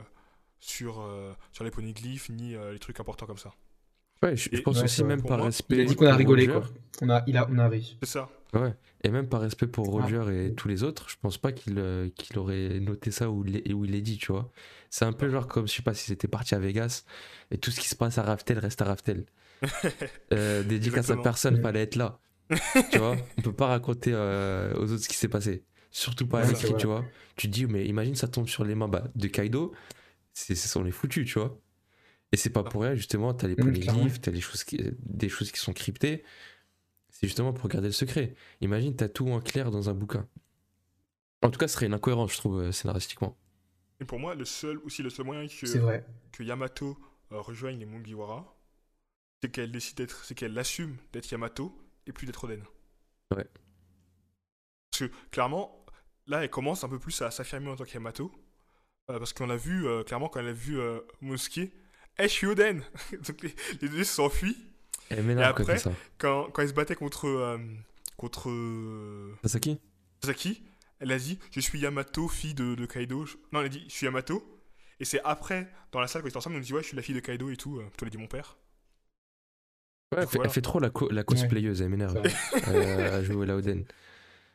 sur euh, sur les poneglyphes ni euh, les trucs importants comme ça. Ouais, je, pense Ouais, aussi vrai. même par moi, respect. Il a dit qu'on a pour rigolé, Roger, quoi. On a, il a, on a ri. C'est ça. Ouais, et même par respect pour Ah. Roger et tous les autres, je pense pas qu'il euh, qu'il aurait noté ça est- où il est dit, tu vois. C'est un peu genre comme, je sais pas si c'était parti à Vegas et tout ce qui se passe à Raftel reste à Raftel. Euh, dédicace à personne, Mm. fallait être là. tu vois, on peut pas raconter euh, aux autres ce qui s'est passé. Surtout pas à Ouais, vrai. tu vois. Tu te dis, mais imagine ça tombe sur les mains bah, de Kaido, c'est c'est- on est foutu, tu vois. Et c'est pas pour rien, justement, t'as les polyglyphes, t'as les choses qui- des choses qui sont cryptées. C'est justement pour garder le secret. Imagine, t'as tout en clair dans un bouquin. En tout cas, ce serait une incohérence, je trouve, euh, scénaristiquement. Et pour moi, le seul aussi le seul moyen que, C'est vrai. que Yamato euh, rejoigne les Mugiwara, c'est qu'elle décide d'être, c'est qu'elle assume d'être Yamato et plus d'être Oden. Ouais. Parce que clairement, là, elle commence un peu plus à s'affirmer en tant qu'Yamato. Euh, parce qu'on a vu, euh, clairement, quand elle a vu euh, Mosuke, Eh, je suis Oden Donc les, les deux s'enfuient. Elle m'énerve quand après- ça. Quand, quand elle se battait contre, euh, contre euh, Sasaki Sasaki, elle a dit Je suis Yamato, fille de, de Kaido. Non, elle a dit Je suis Yamato. Et c'est après, dans la salle, quand ils étaient ensemble, on dit Ouais, je suis la fille de Kaido et tout. Euh, elle a dit mon père. Ouais, elle fait, Voilà. elle fait trop la, co- la cosplayeuse, elle m'énerve. Euh, à jouer la Oden.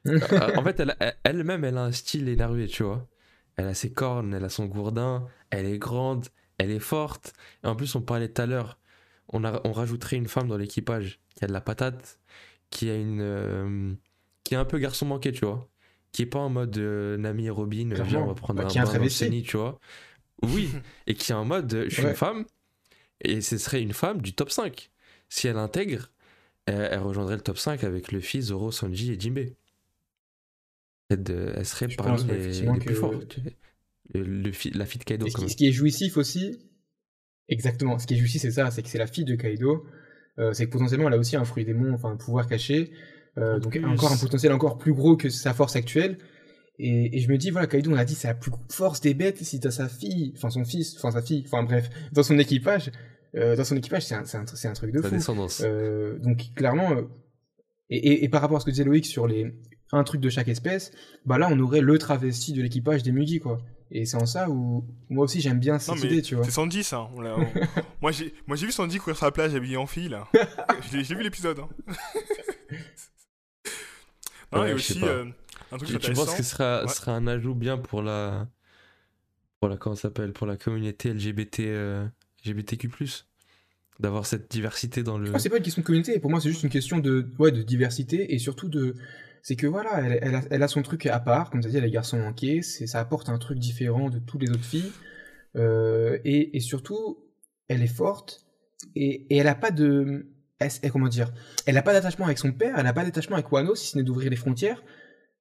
Euh, en fait, elle-même, elle a un style énervé, tu vois. Elle a ses cornes, elle a son gourdin, elle est grande, elle est forte. Et en plus, on parlait tout à l'heure, on, a- on rajouterait une femme dans l'équipage qui a de la patate, qui a une, euh, qui est un peu garçon manqué, tu vois. Qui est pas en mode euh, Nami et Robin, viens, on va prendre Bah, un qui bain. Sunny, tu vois. Oui, et qui est en mode, euh, je suis Ouais. une femme, et ce serait une femme du top 5. Si elle intègre, elle, elle rejoindrait le top 5 avec le fils Zoro, Sanji et Jinbei. Elle, de- elle serait Je parmi les, plus que-. Le, le fi- la fille de Kaido, ce, qui, même. ce qui est jouissif aussi, exactement, ce qui est jouissif, c'est ça, c'est que c'est la fille de Kaido. Euh, c'est que potentiellement, elle a aussi un fruit démon, enfin un pouvoir caché. Euh, donc plus. encore un potentiel encore plus gros que sa force actuelle. Et, et je me dis, voilà, Kaido, on a dit, c'est la plus force des bêtes. Si t'as sa fille, enfin son fils, enfin sa fille, enfin bref, dans son équipage, euh, dans son équipage, c'est un, truc de fou. descendance. Donc clairement, et, et- et par rapport à ce que disait Loïc sur les un truc de chaque espèce, bah là on aurait le travesti de l'équipage des Mugi quoi. Et c'est en ça où moi aussi j'aime bien cette Non, idée, tu vois. C'est Sandy, ça. On l'a- on- moi, j'ai, moi, j'ai vu Sandy courir sur la plage habillée en fille, là. j'ai, j'ai vu l'épisode. Hein. non, Ouais, et aussi, euh, un truc Tu, penses que ce sera, Ouais. ce sera un ajout bien pour la. Pour la. Comment ça s'appelle Pour la communauté LGBT, euh, LGBTQ, D'avoir cette diversité dans le. Ah, c'est pas une question de communauté, pour moi c'est juste une question de, ouais, de diversité et surtout de. C'est que voilà, elle, elle a, elle a son truc à part, comme tu as dit, elle est garçon manqué, c'est, ça apporte un truc différent de toutes les autres filles. Euh, et, et surtout, elle est forte et, et elle a pas de. Elle, comment dire Elle a pas d'attachement avec son père, elle a pas d'attachement avec Wano, si ce n'est d'ouvrir les frontières.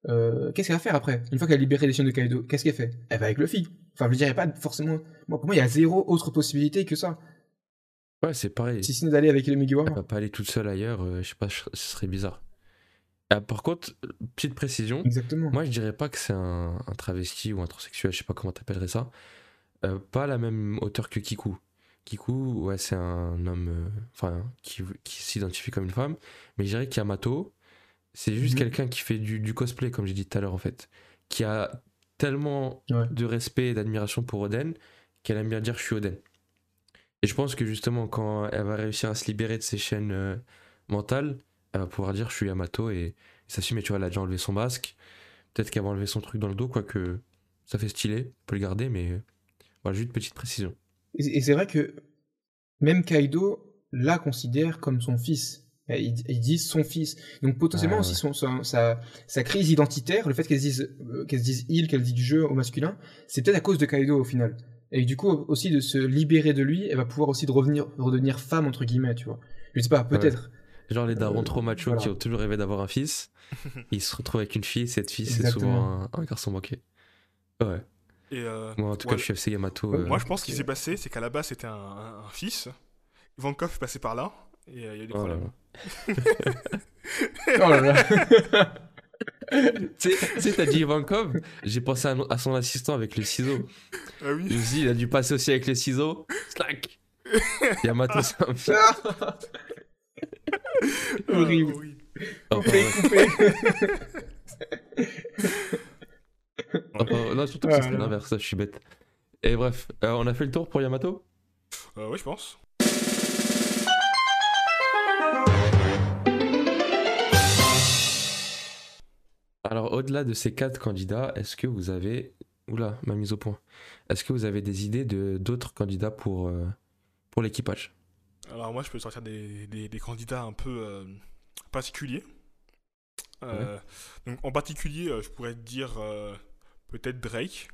Euh, qu'est-ce qu'elle va faire après? Une fois qu'elle a libéré les chiens de Kaido, qu'est-ce qu'elle fait? Elle va avec Luffy. Enfin, je veux dire, il n'y a pas forcément. Moi, pour moi, il y a zéro autre possibilité que ça. Ouais, c'est pareil. Si ce n'est d'aller avec les Mugiwara. Elle va pas aller toute seule ailleurs, euh, je sais pas, ce serait bizarre. Ah, par contre, petite précision, Exactement. moi je dirais pas que c'est un, un travesti ou un transsexuel, je sais pas comment t'appellerais ça. Euh, pas la même hauteur que Kiku. Kiku, ouais, c'est un homme euh, enfin, qui, qui s'identifie comme une femme. Mais je dirais qu'Yamato, c'est juste Mhm. quelqu'un qui fait du, du cosplay, comme j'ai dit tout à l'heure en fait. Qui a tellement Ouais. de respect et d'admiration pour Oden qu'elle aime bien dire je suis Oden. Et je pense que justement, quand elle va réussir à se libérer de ses chaînes euh, mentales, elle va pouvoir dire je suis Yamato et, et s'assumer. Tu vois, elle a déjà enlevé son masque. Peut-être qu'elle va enlever son truc dans le dos, quoique ça fait stylé, on peut le garder, mais voilà, juste petite précision. Et, c'est vrai que même Kaido la considère comme son fils. Ils, ils disent son fils. Donc potentiellement Ah, aussi ouais. son, son- sa, sa crise identitaire, le fait qu'elle se dise, euh, qu'elle se dise il, qu'elle dise du jeu au masculin, c'est peut-être à cause de Kaido au final. Et du coup aussi de se libérer de lui, elle va pouvoir aussi de revenir, redevenir femme entre guillemets, tu vois. Je sais pas, peut-être. Genre les darons Euh, trop machos voilà. qui ont toujours rêvé d'avoir un fils, ils se retrouvent avec une fille, cette fille c'est souvent un, un garçon manqué. Ouais, Et euh, moi en tout Ouais. cas je suis FC Yamato. Euh, moi, je pense qu'il s'est passé, c'est qu'à la base, c'était un, un- un fils. Ivankov est passé par là, et euh, il y a eu des oh là problèmes. là. Oh là là. Tu sais- t'as dit Ivankov, j'ai pensé à, à son assistant avec le ciseau. Ah Je oui. me suis dit, il a dû passer aussi avec le ciseau. Slack Yamato c'est un fils. Horrible. Ah, oui. Coupé, ouais. coupé. Enfin, non, surtout que Ah ce serait là. l'inverse, je suis bête. Et bref, euh, on a fait le tour pour Yamato? Euh, ouais, je pense. Alors, au-delà de ces quatre candidats, est-ce que vous avez. Oula, ma mise au point. Est-ce que vous avez des idées de d'autres candidats pour, euh, pour l'équipage? Alors moi, je peux sortir des, des- des candidats un peu euh, particuliers. Euh, donc, en particulier, euh, je pourrais te dire euh, peut-être Drake.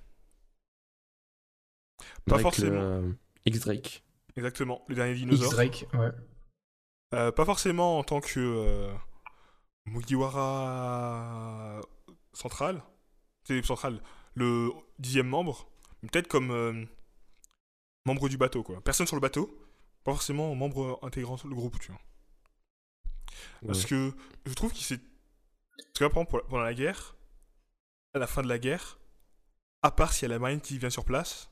Pas Drake, forcément. X-Drake. Exactement, le dernier dinosaure. X-Drake, ouais. Euh, pas forcément en tant que euh, Mugiwara central, c'est central, le dixième membre, peut-être comme euh, membre du bateau quoi. Personne sur le bateau, pas forcément membre intégrant le groupe, tu vois. Parce que je trouve qu'il s'est. Par exemple, pour- pendant la guerre, à la fin de la guerre, à part s'il y a la marine qui vient sur place,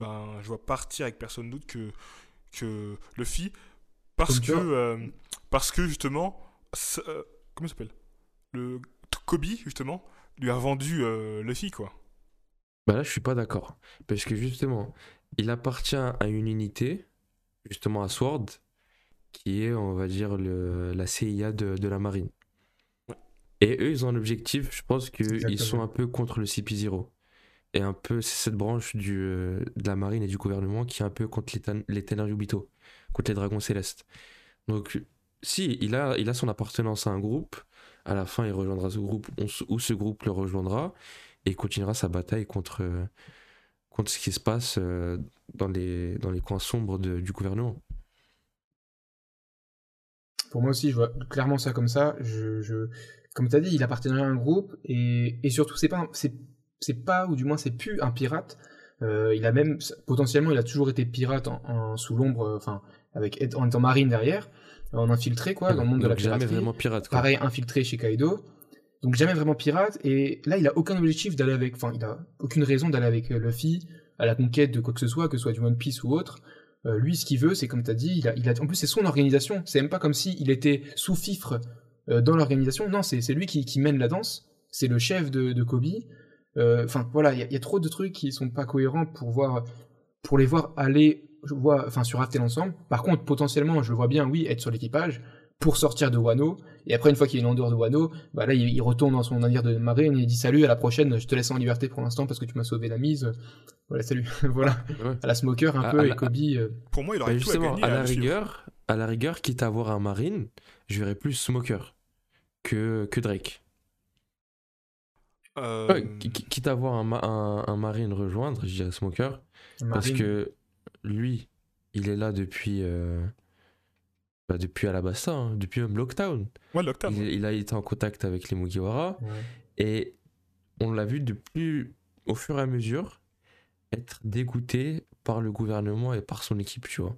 ben, je vois partir avec personne d'autre que, que Luffy. Parce que, euh, parce que justement, ça- euh, comment s'appelle? Le Kobe, justement, lui a vendu euh, Luffy, quoi. Bah là, je suis pas d'accord. Parce que justement, il appartient à une unité, justement à Sword, qui est, on va dire, le, la CIA de, de la marine. Et eux, ils ont un objectif, je pense qu'ils sont un peu contre le CP0. Et un peu, c'est cette branche du, euh, de la marine et du gouvernement qui est un peu contre les, Tenryubito, contre les dragons célestes. Donc, si, il a, il a son appartenance à un groupe, à la fin, il rejoindra ce groupe, ou ce groupe le rejoindra, et continuera sa bataille contre, euh, contre ce qui se passe euh, dans, les, dans les coins sombres de- du gouvernement. Pour moi aussi, je vois clairement ça comme ça. Je, je... Comme tu as dit, il appartiendrait à un groupe et, et surtout, c'est pas, c'est, c'est pas, ou du moins, c'est plus un pirate. Euh, il a même, potentiellement, il a toujours été pirate en, en- sous l'ombre, euh, enfin, avec, en étant marine derrière, en infiltré, quoi, dans le monde de la Donc jamais piraterie. vraiment pirate. Quoi. Pareil, infiltré chez Kaido. Donc jamais vraiment pirate. Et là, il a aucun objectif d'aller avec, enfin, il a aucune raison d'aller avec euh, Luffy à la conquête de quoi que ce soit, que ce soit du One Piece ou autre. Euh, lui, ce qu'il veut, c'est comme tu as dit, il a, il a, en plus, c'est son organisation. C'est même pas comme si il était sous fifre euh, dans l'organisation. Non, c'est lui qui, qui mène la danse. C'est le chef de, de Kobe. Enfin, voilà, il y, a- trop de trucs qui sont pas cohérents pour voir, pour les voir aller, je vois, enfin, sur Aftel ensemble. Par contre, potentiellement, je le vois bien, oui, être sur l'équipage pour sortir de Wano. Et après, une fois qu'il est en dehors de Wano, bah là, il, il retourne dans son navire de marine et il dit salut, à la prochaine, je te laisse en liberté pour l'instant parce que tu m'as sauvé la mise. Voilà, salut. voilà. Ouais. À la smoker un À- peu à et la- Kobe. euh, Pour moi, il Bah, aurait tout à justement, gagner à la rigueur, à la rigueur, quitte à avoir un marine, je verrais plus Smoker que, que Drake. Euh, Ouais, quitte à avoir un, ma- un, un marine rejoindre, je dirais Smoker. Parce que lui, il est là depuis, euh, bah, depuis Alabasta, hein, depuis même Lockdown. Ouais, Lockdown. Il, il a été en contact avec les Mugiwara Ouais. et on l'a vu de plus au fur et à mesure être dégoûté par le gouvernement et par son équipe, tu vois.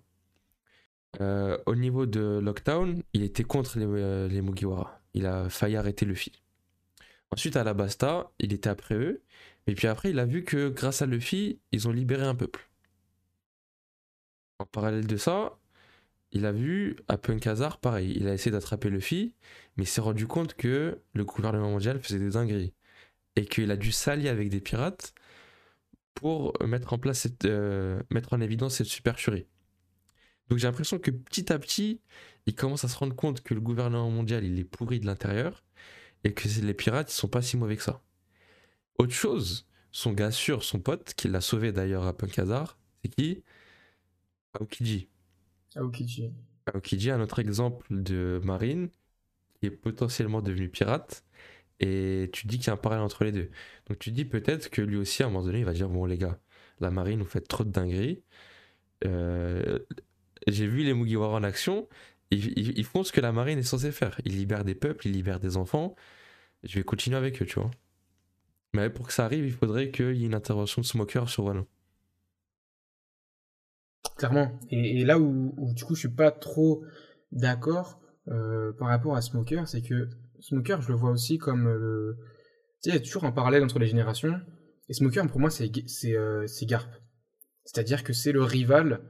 Euh, au niveau de Lockdown, il était contre les, euh, les Mugiwara. Il a failli arrêter Luffy. Ensuite, à Alabasta, il était après eux. Et puis après, il a vu que grâce à Luffy, ils ont libéré un peuple. En parallèle de ça, il a vu à Punk Hazard, pareil. Il a essayé d'attraper Luffy, mais il s'est rendu compte que le gouvernement mondial faisait des dingueries. et qu'il a dû s'allier avec des pirates pour mettre en place cette, euh, mettre en évidence cette supercherie. Donc j'ai l'impression que petit à petit, il commence à se rendre compte que le gouvernement mondial il est pourri de l'intérieur et que les pirates ils sont pas si mauvais que ça. Autre chose, son gars sûr, son pote, qui l'a sauvé d'ailleurs à Punk Hazard, c'est qui? Aokiji. Aokiji. Aokiji, un autre exemple de marine qui est potentiellement devenu pirate. Et tu dis qu'il y a un parallèle entre les deux. Donc tu dis peut-être que lui aussi, à un moment donné, il va dire Bon, les gars, la marine, vous faites trop de dingueries. Euh, J'ai vu les Mugiwara en action. Ils, ils- ils font ce que la marine est censée faire. Ils libèrent des peuples, ils libèrent des enfants. Je vais continuer avec eux, tu vois. Mais pour que ça arrive, il faudrait qu'il y ait une intervention de Smoker sur Wano. Clairement. Et, là où, où, du coup je suis pas trop d'accord euh, par rapport à Smoker, c'est que Smoker je le vois aussi comme euh, le... Tu sais, il y a toujours un parallèle entre les générations. Et Smoker pour moi c'est euh, Garp. C'est-à-dire que c'est le rival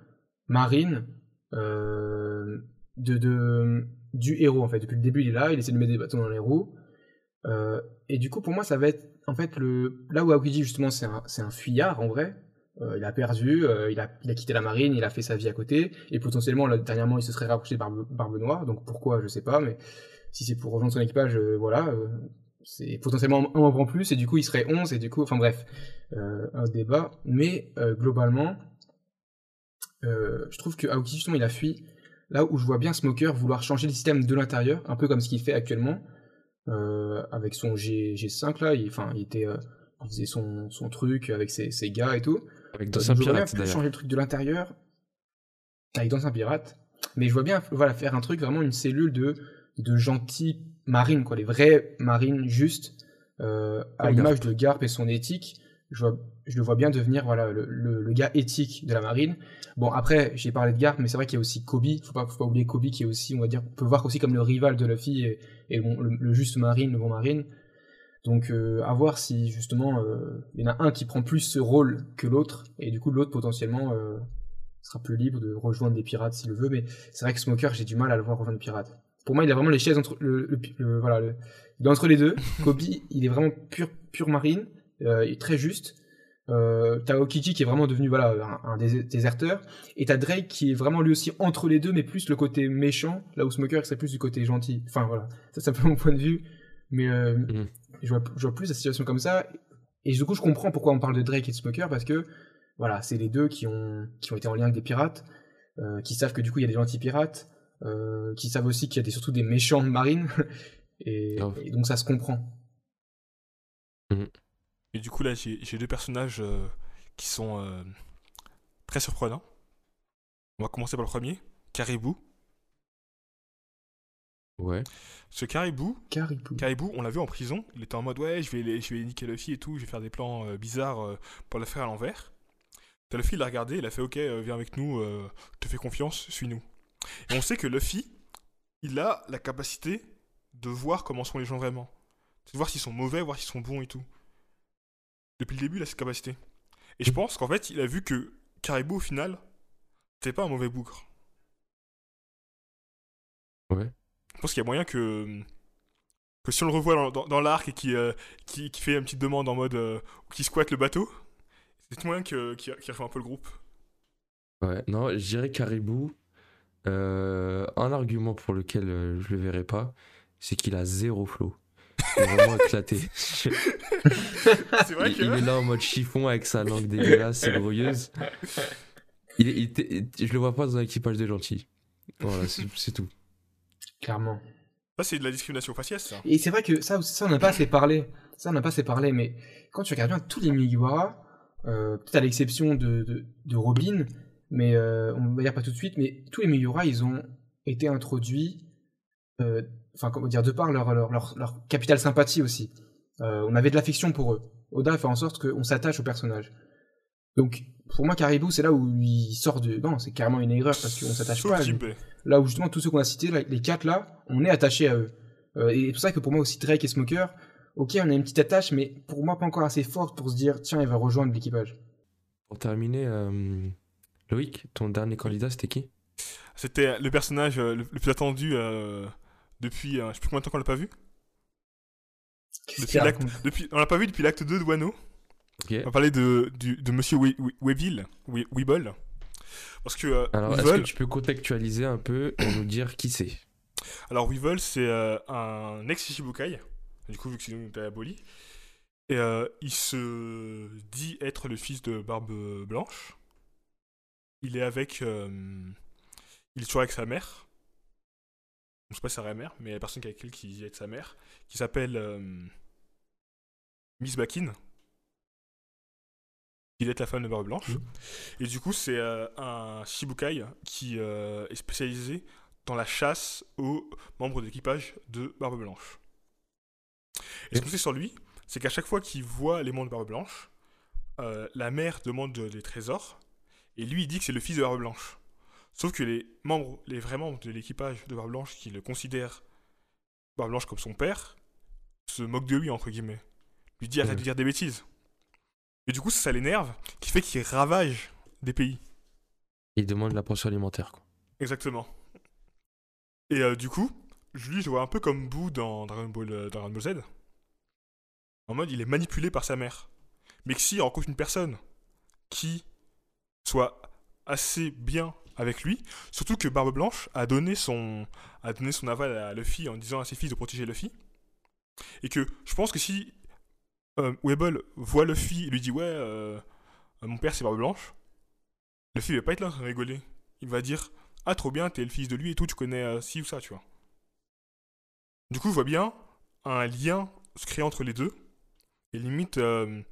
marine euh, de, de, du héros en fait. Depuis le début il est là, il essaie de mettre des bâtons dans les roues. Et du coup pour moi ça va être en fait le... Là où Aokiji justement c'est un fuyard en vrai. Euh, il a perdu, euh, il, a, quitté la marine, il a fait sa vie à côté, et potentiellement, dernièrement, il se serait rapproché de Barbe, Noire, donc pourquoi, je sais pas, mais si c'est pour rejoindre son équipage, euh, voilà, c'est potentiellement un membre en plus, et du coup, il serait 11, et du coup, enfin bref, un débat, mais globalement, je trouve que Aoki, justement, il a fui là où je vois bien Smoker vouloir changer le système de l'intérieur, un peu comme ce qu'il fait actuellement, avec son G, G5, là, il, il était... il faisait son, son truc avec ses, ses gars et tout. Avec Euh, bien pirates plus d'ailleurs. changer le truc de l'intérieur avec d'anciens pirates. Mais je vois bien voilà, faire un truc, vraiment une cellule de, de gentils marines, quoi, les vrais marines justes, euh, à l'image de Garp et son éthique. Je, vois, je le vois bien devenir voilà, le, le, le gars éthique de la marine. Bon, après, j'ai parlé de Garp, mais c'est vrai qu'il y a aussi Kobe. Faut pas, faut pas oublier Kobe qui est aussi, on va dire, on peut voir aussi comme le rival de Luffy et, et bon, le, le juste marine, le bon marine. Donc euh, à voir si justement euh, il y en a un qui prend plus ce rôle que l'autre, et du coup l'autre potentiellement euh, sera plus libre de rejoindre des pirates s'il le veut, mais c'est vrai que Smoker j'ai du mal à le voir rejoindre des pirates. Pour moi il a vraiment les chaises entre le, le- le- voilà le, il est entre les deux. Kobe il est vraiment pur pure marine, euh, il est très juste. Euh, t'as Okiji qui est vraiment devenu voilà un, un dés- déserteur et t'as Drake qui est vraiment lui aussi entre les deux mais plus le côté méchant là où Smoker c'est plus du côté gentil enfin voilà ça c'est un peu mon point de vue mais euh, Mhm. Je, vois, je vois plus la situation comme ça et du coup je comprends pourquoi on parle de Drake et de Smoker parce que voilà c'est les deux qui ont qui ont été en lien avec des pirates euh, qui savent que du coup il y a des gentils pirates euh, qui savent aussi qu'il y a des, surtout des méchants marines et, Grave. et donc ça se comprend Et du coup, là, j'ai j'ai deux personnages euh, qui sont euh, très surprenants. On va commencer par le premier, Caribou. Ouais. Ce Caribou, Caribou Caribou, on l'a vu en prison. Il était en mode ouais, je vais, les- je vais niquer Luffy et tout, je vais faire des plans euh, bizarres euh, pour le faire à l'envers. T'as Luffy, il l'a regardé, il a fait ok, euh, viens avec nous, euh, je te fais confiance, suis-nous. Et on sait que Luffy, il a la capacité de voir comment sont les gens vraiment. C'est de voir s'ils sont mauvais, voir s'ils sont bons et tout. Depuis le début, il a cette capacité. Et je pense qu'en fait, il a vu que Caribou, au final, c'était pas un mauvais bougre. Ouais. Je pense qu'il y a moyen que, que si on le revoit dans, dans- dans l'arc et qui, euh, qui, qui fait une petite demande en mode euh, qui squatte le bateau, c'est moyen que- qu'il qu'il rejoint un peu le groupe. Ouais, non, je dirais Caribou. euh, un argument pour lequel euh, je le verrai pas, c'est qu'il a zéro flow. Il est vraiment éclaté. C'est vrai que. il est là en mode chiffon avec sa langue dégueulasse et brouilleuse. Il, il je le vois pas dans un équipage de gentils. Voilà, c'est tout. Clairement Ça, c'est de la discrimination faciès, ça. Et c'est vrai que ça, ça on n'a pas assez parlé. Ça, on n'a pas assez parlé, mais quand tu regardes bien tous les Mugiwara, euh, peut-être à l'exception de, de, de Robin, mais euh, on va dire pas tout de suite, mais tous les Mugiwara, ils ont été introduits, euh, enfin, comment dire, de par leur, leur, leur, leur capital sympathie aussi. Euh, on avait de l'affection pour eux. Oda a fait en sorte qu'on s'attache au personnage. Donc, pour moi, Caribou, c'est là où il sort de. Non, c'est carrément une erreur parce qu'on s'attache pas à lui là où justement tous ceux qu'on a cités, là, les quatre là, on est attaché à eux. Euh, et c'est pour ça que pour moi aussi Drake et Smoker, ok, on a une petite attache, mais pour moi pas encore assez forte pour se dire tiens, il va rejoindre l'équipage. Pour terminer, euh, Loïc, ton dernier candidat, c'était qui? C'était le personnage euh, le, plus attendu euh, depuis. euh, je sais plus combien de temps qu'on l'a pas vu. Depuis depuis, on l'a pas vu depuis l'acte 2 de Wano. On va parler de, du- de Monsieur We- We- Weevil, We- Weeble. Parce que euh, Alors, est-ce que tu peux contextualiser un peu et nous dire qui c'est? Alors Weevil, c'est euh, un ex-Shichibukai, du coup, vu que c'est une aboli. Et euh, il se dit être le fils de Barbe Blanche. Il est avec. il est toujours avec sa mère. Je sais pas si c'est sa mère, mais la personne avec elle qui est sa mère, qui s'appelle Miss Bakin. Il est la femme de Barbe Blanche. Mhm. Et du coup, c'est euh, un Shibukai qui euh, est spécialisé dans la chasse aux membres de l'équipage de Barbe Blanche. Et ce qu'on sait sur lui, c'est qu'à chaque fois qu'il voit les membres de Barbe Blanche, euh, la mère demande des trésors, et lui il dit que c'est le fils de Barbe Blanche. Sauf que les membres, les vrais membres de l'équipage de Barbe Blanche qui le considèrent Barbe Blanche comme son père, se moquent de lui entre guillemets. Lui dit arrête Mhm. de dire des bêtises. Et du coup ça, ça l'énerve, qui fait qu'il ravage des pays. Il demande la pension alimentaire. Quoi. Exactement. Et euh, du coup, je- lui, je vois un peu comme Boo dans Dragon Ball, euh, Dragon Ball Z. En mode, il est manipulé par sa mère. Mais que s'il rencontre une personne qui soit assez bien avec lui, surtout que Barbe Blanche a donné son, a donné son aval à Luffy en disant à ses fils de protéger Luffy. Et que je pense que si euh, Weeble voit Luffy et lui dit Ouais, euh, mon père c'est Barbe Blanche, Luffy va pas être là de rigoler. Il va dire ah trop bien, t'es le fils de lui et tout, tu connais euh, ci ou ça, tu vois. Du coup, je vois bien un lien se créer entre les deux. Et limite... euh,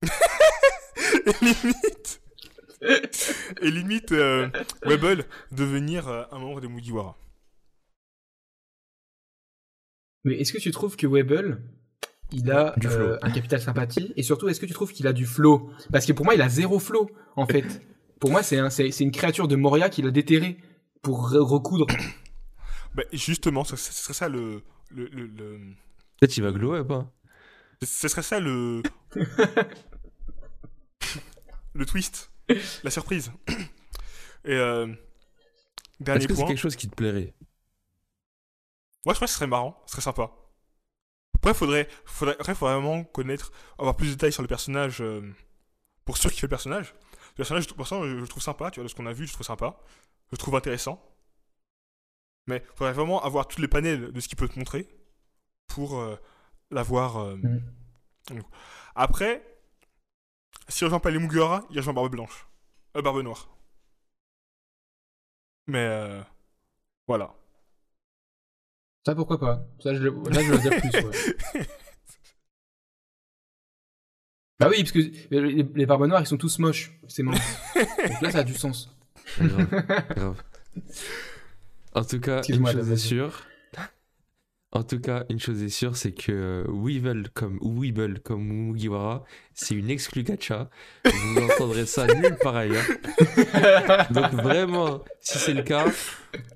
et limite... et limite euh, devenir euh, un membre des Mugiwara. Mais est-ce que tu trouves que Weble, il a Du flow. euh, un capital sympathie Et surtout, est-ce que tu trouves qu'il a du flow? Parce que pour moi, il a zéro flow, en fait. pour moi, c'est un, une créature de Moria qu'il a déterré pour re- recoudre. Bah, justement, ce ce serait ça le... le, le, le- Peut-être il va glow up. Hein. ce serait ça le... le twist. La surprise. Et... Euh, dernier Est-ce que c'est point... quelque chose qui te plairait? Moi, je pense que ce serait marrant, ce serait sympa. Après, faudrait, faudrait, après, faudrait vraiment connaître, avoir plus de détails sur le personnage euh, pour sûr qui fait le personnage. Le personnage, pour l'instant, je, je le trouve sympa, tu vois, de ce qu'on a vu, je le trouve sympa. Je le trouve intéressant. Mais faudrait vraiment avoir tous les panels de ce qu'il peut te montrer pour euh, l'avoir. euh, Mm. Après, s'il rejoint pas les Mugiwara, il rejoint Barbe Blanche. Euh, Barbe Noire. Mais euh, voilà. Ça, pourquoi pas Ça, je, le- là, je veux dire plus, ouais. Bah oui, parce que les, les barbes noires, ils sont tous moches, c'est marrant. Donc là, ça a du sens. grave, grave. En tout cas, une chose est sûre. En tout cas, une chose est sûre, c'est que Weevil comme Weeble comme Mugiwara, c'est une exclu gacha. Vous n'entendrez ça nulle part ailleurs. Donc vraiment, si c'est le cas,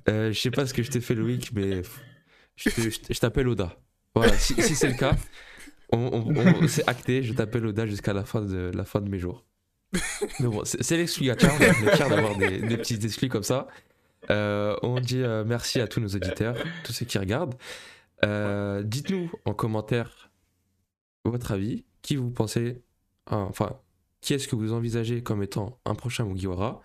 euh, je sais pas ce que je t'ai fait Loïc, mais je, t'appelle Oda. Voilà, si, si c'est le cas, on, on- on- c'est acté, je t'appelle Oda jusqu'à la fin de la fin de mes jours. Mais bon, c'est l'exclu gacha, on est fiers d'avoir des, des petits exclus comme ça. Euh, on dit euh, merci à tous nos auditeurs, tous ceux qui regardent. Euh, Dites-nous en commentaire votre avis, qui vous pensez, ah, enfin, qui est-ce que vous envisagez comme étant un prochain Mugiwara?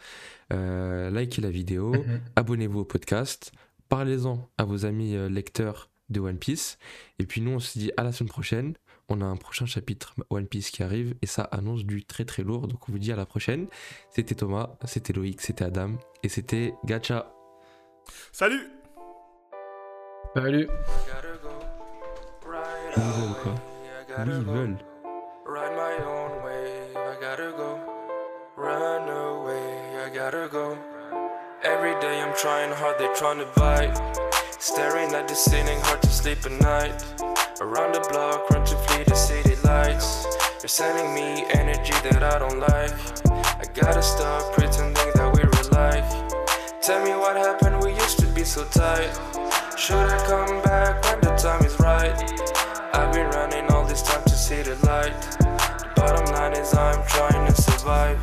Likez la vidéo, Mhm. abonnez-vous au podcast, parlez-en à vos amis euh, lecteurs de One Piece. Et puis nous, on se dit à la semaine prochaine. On a un prochain chapitre One Piece qui arrive et ça annonce du très très lourd. Donc on vous dit à la prochaine. C'était Thomas, c'était Loïc, c'était Adam et c'était Gacha. Salut Salut. Ils veulent quoi? Away. I Oui, gotta ils go veulent. ride my own way. I gotta go run away. I gotta go. Every day I'm trying hard, they trying to bite. Staring at the ceiling, hard to sleep at night. Around the block, run to flee the city lights. You're sending me energy that I don't like. I gotta stop pretending that we're alive. Tell me what happened, we used to be so tight. Should I come back when the time is right? I've been running all this time to see the light. The bottom line is I'm trying to survive.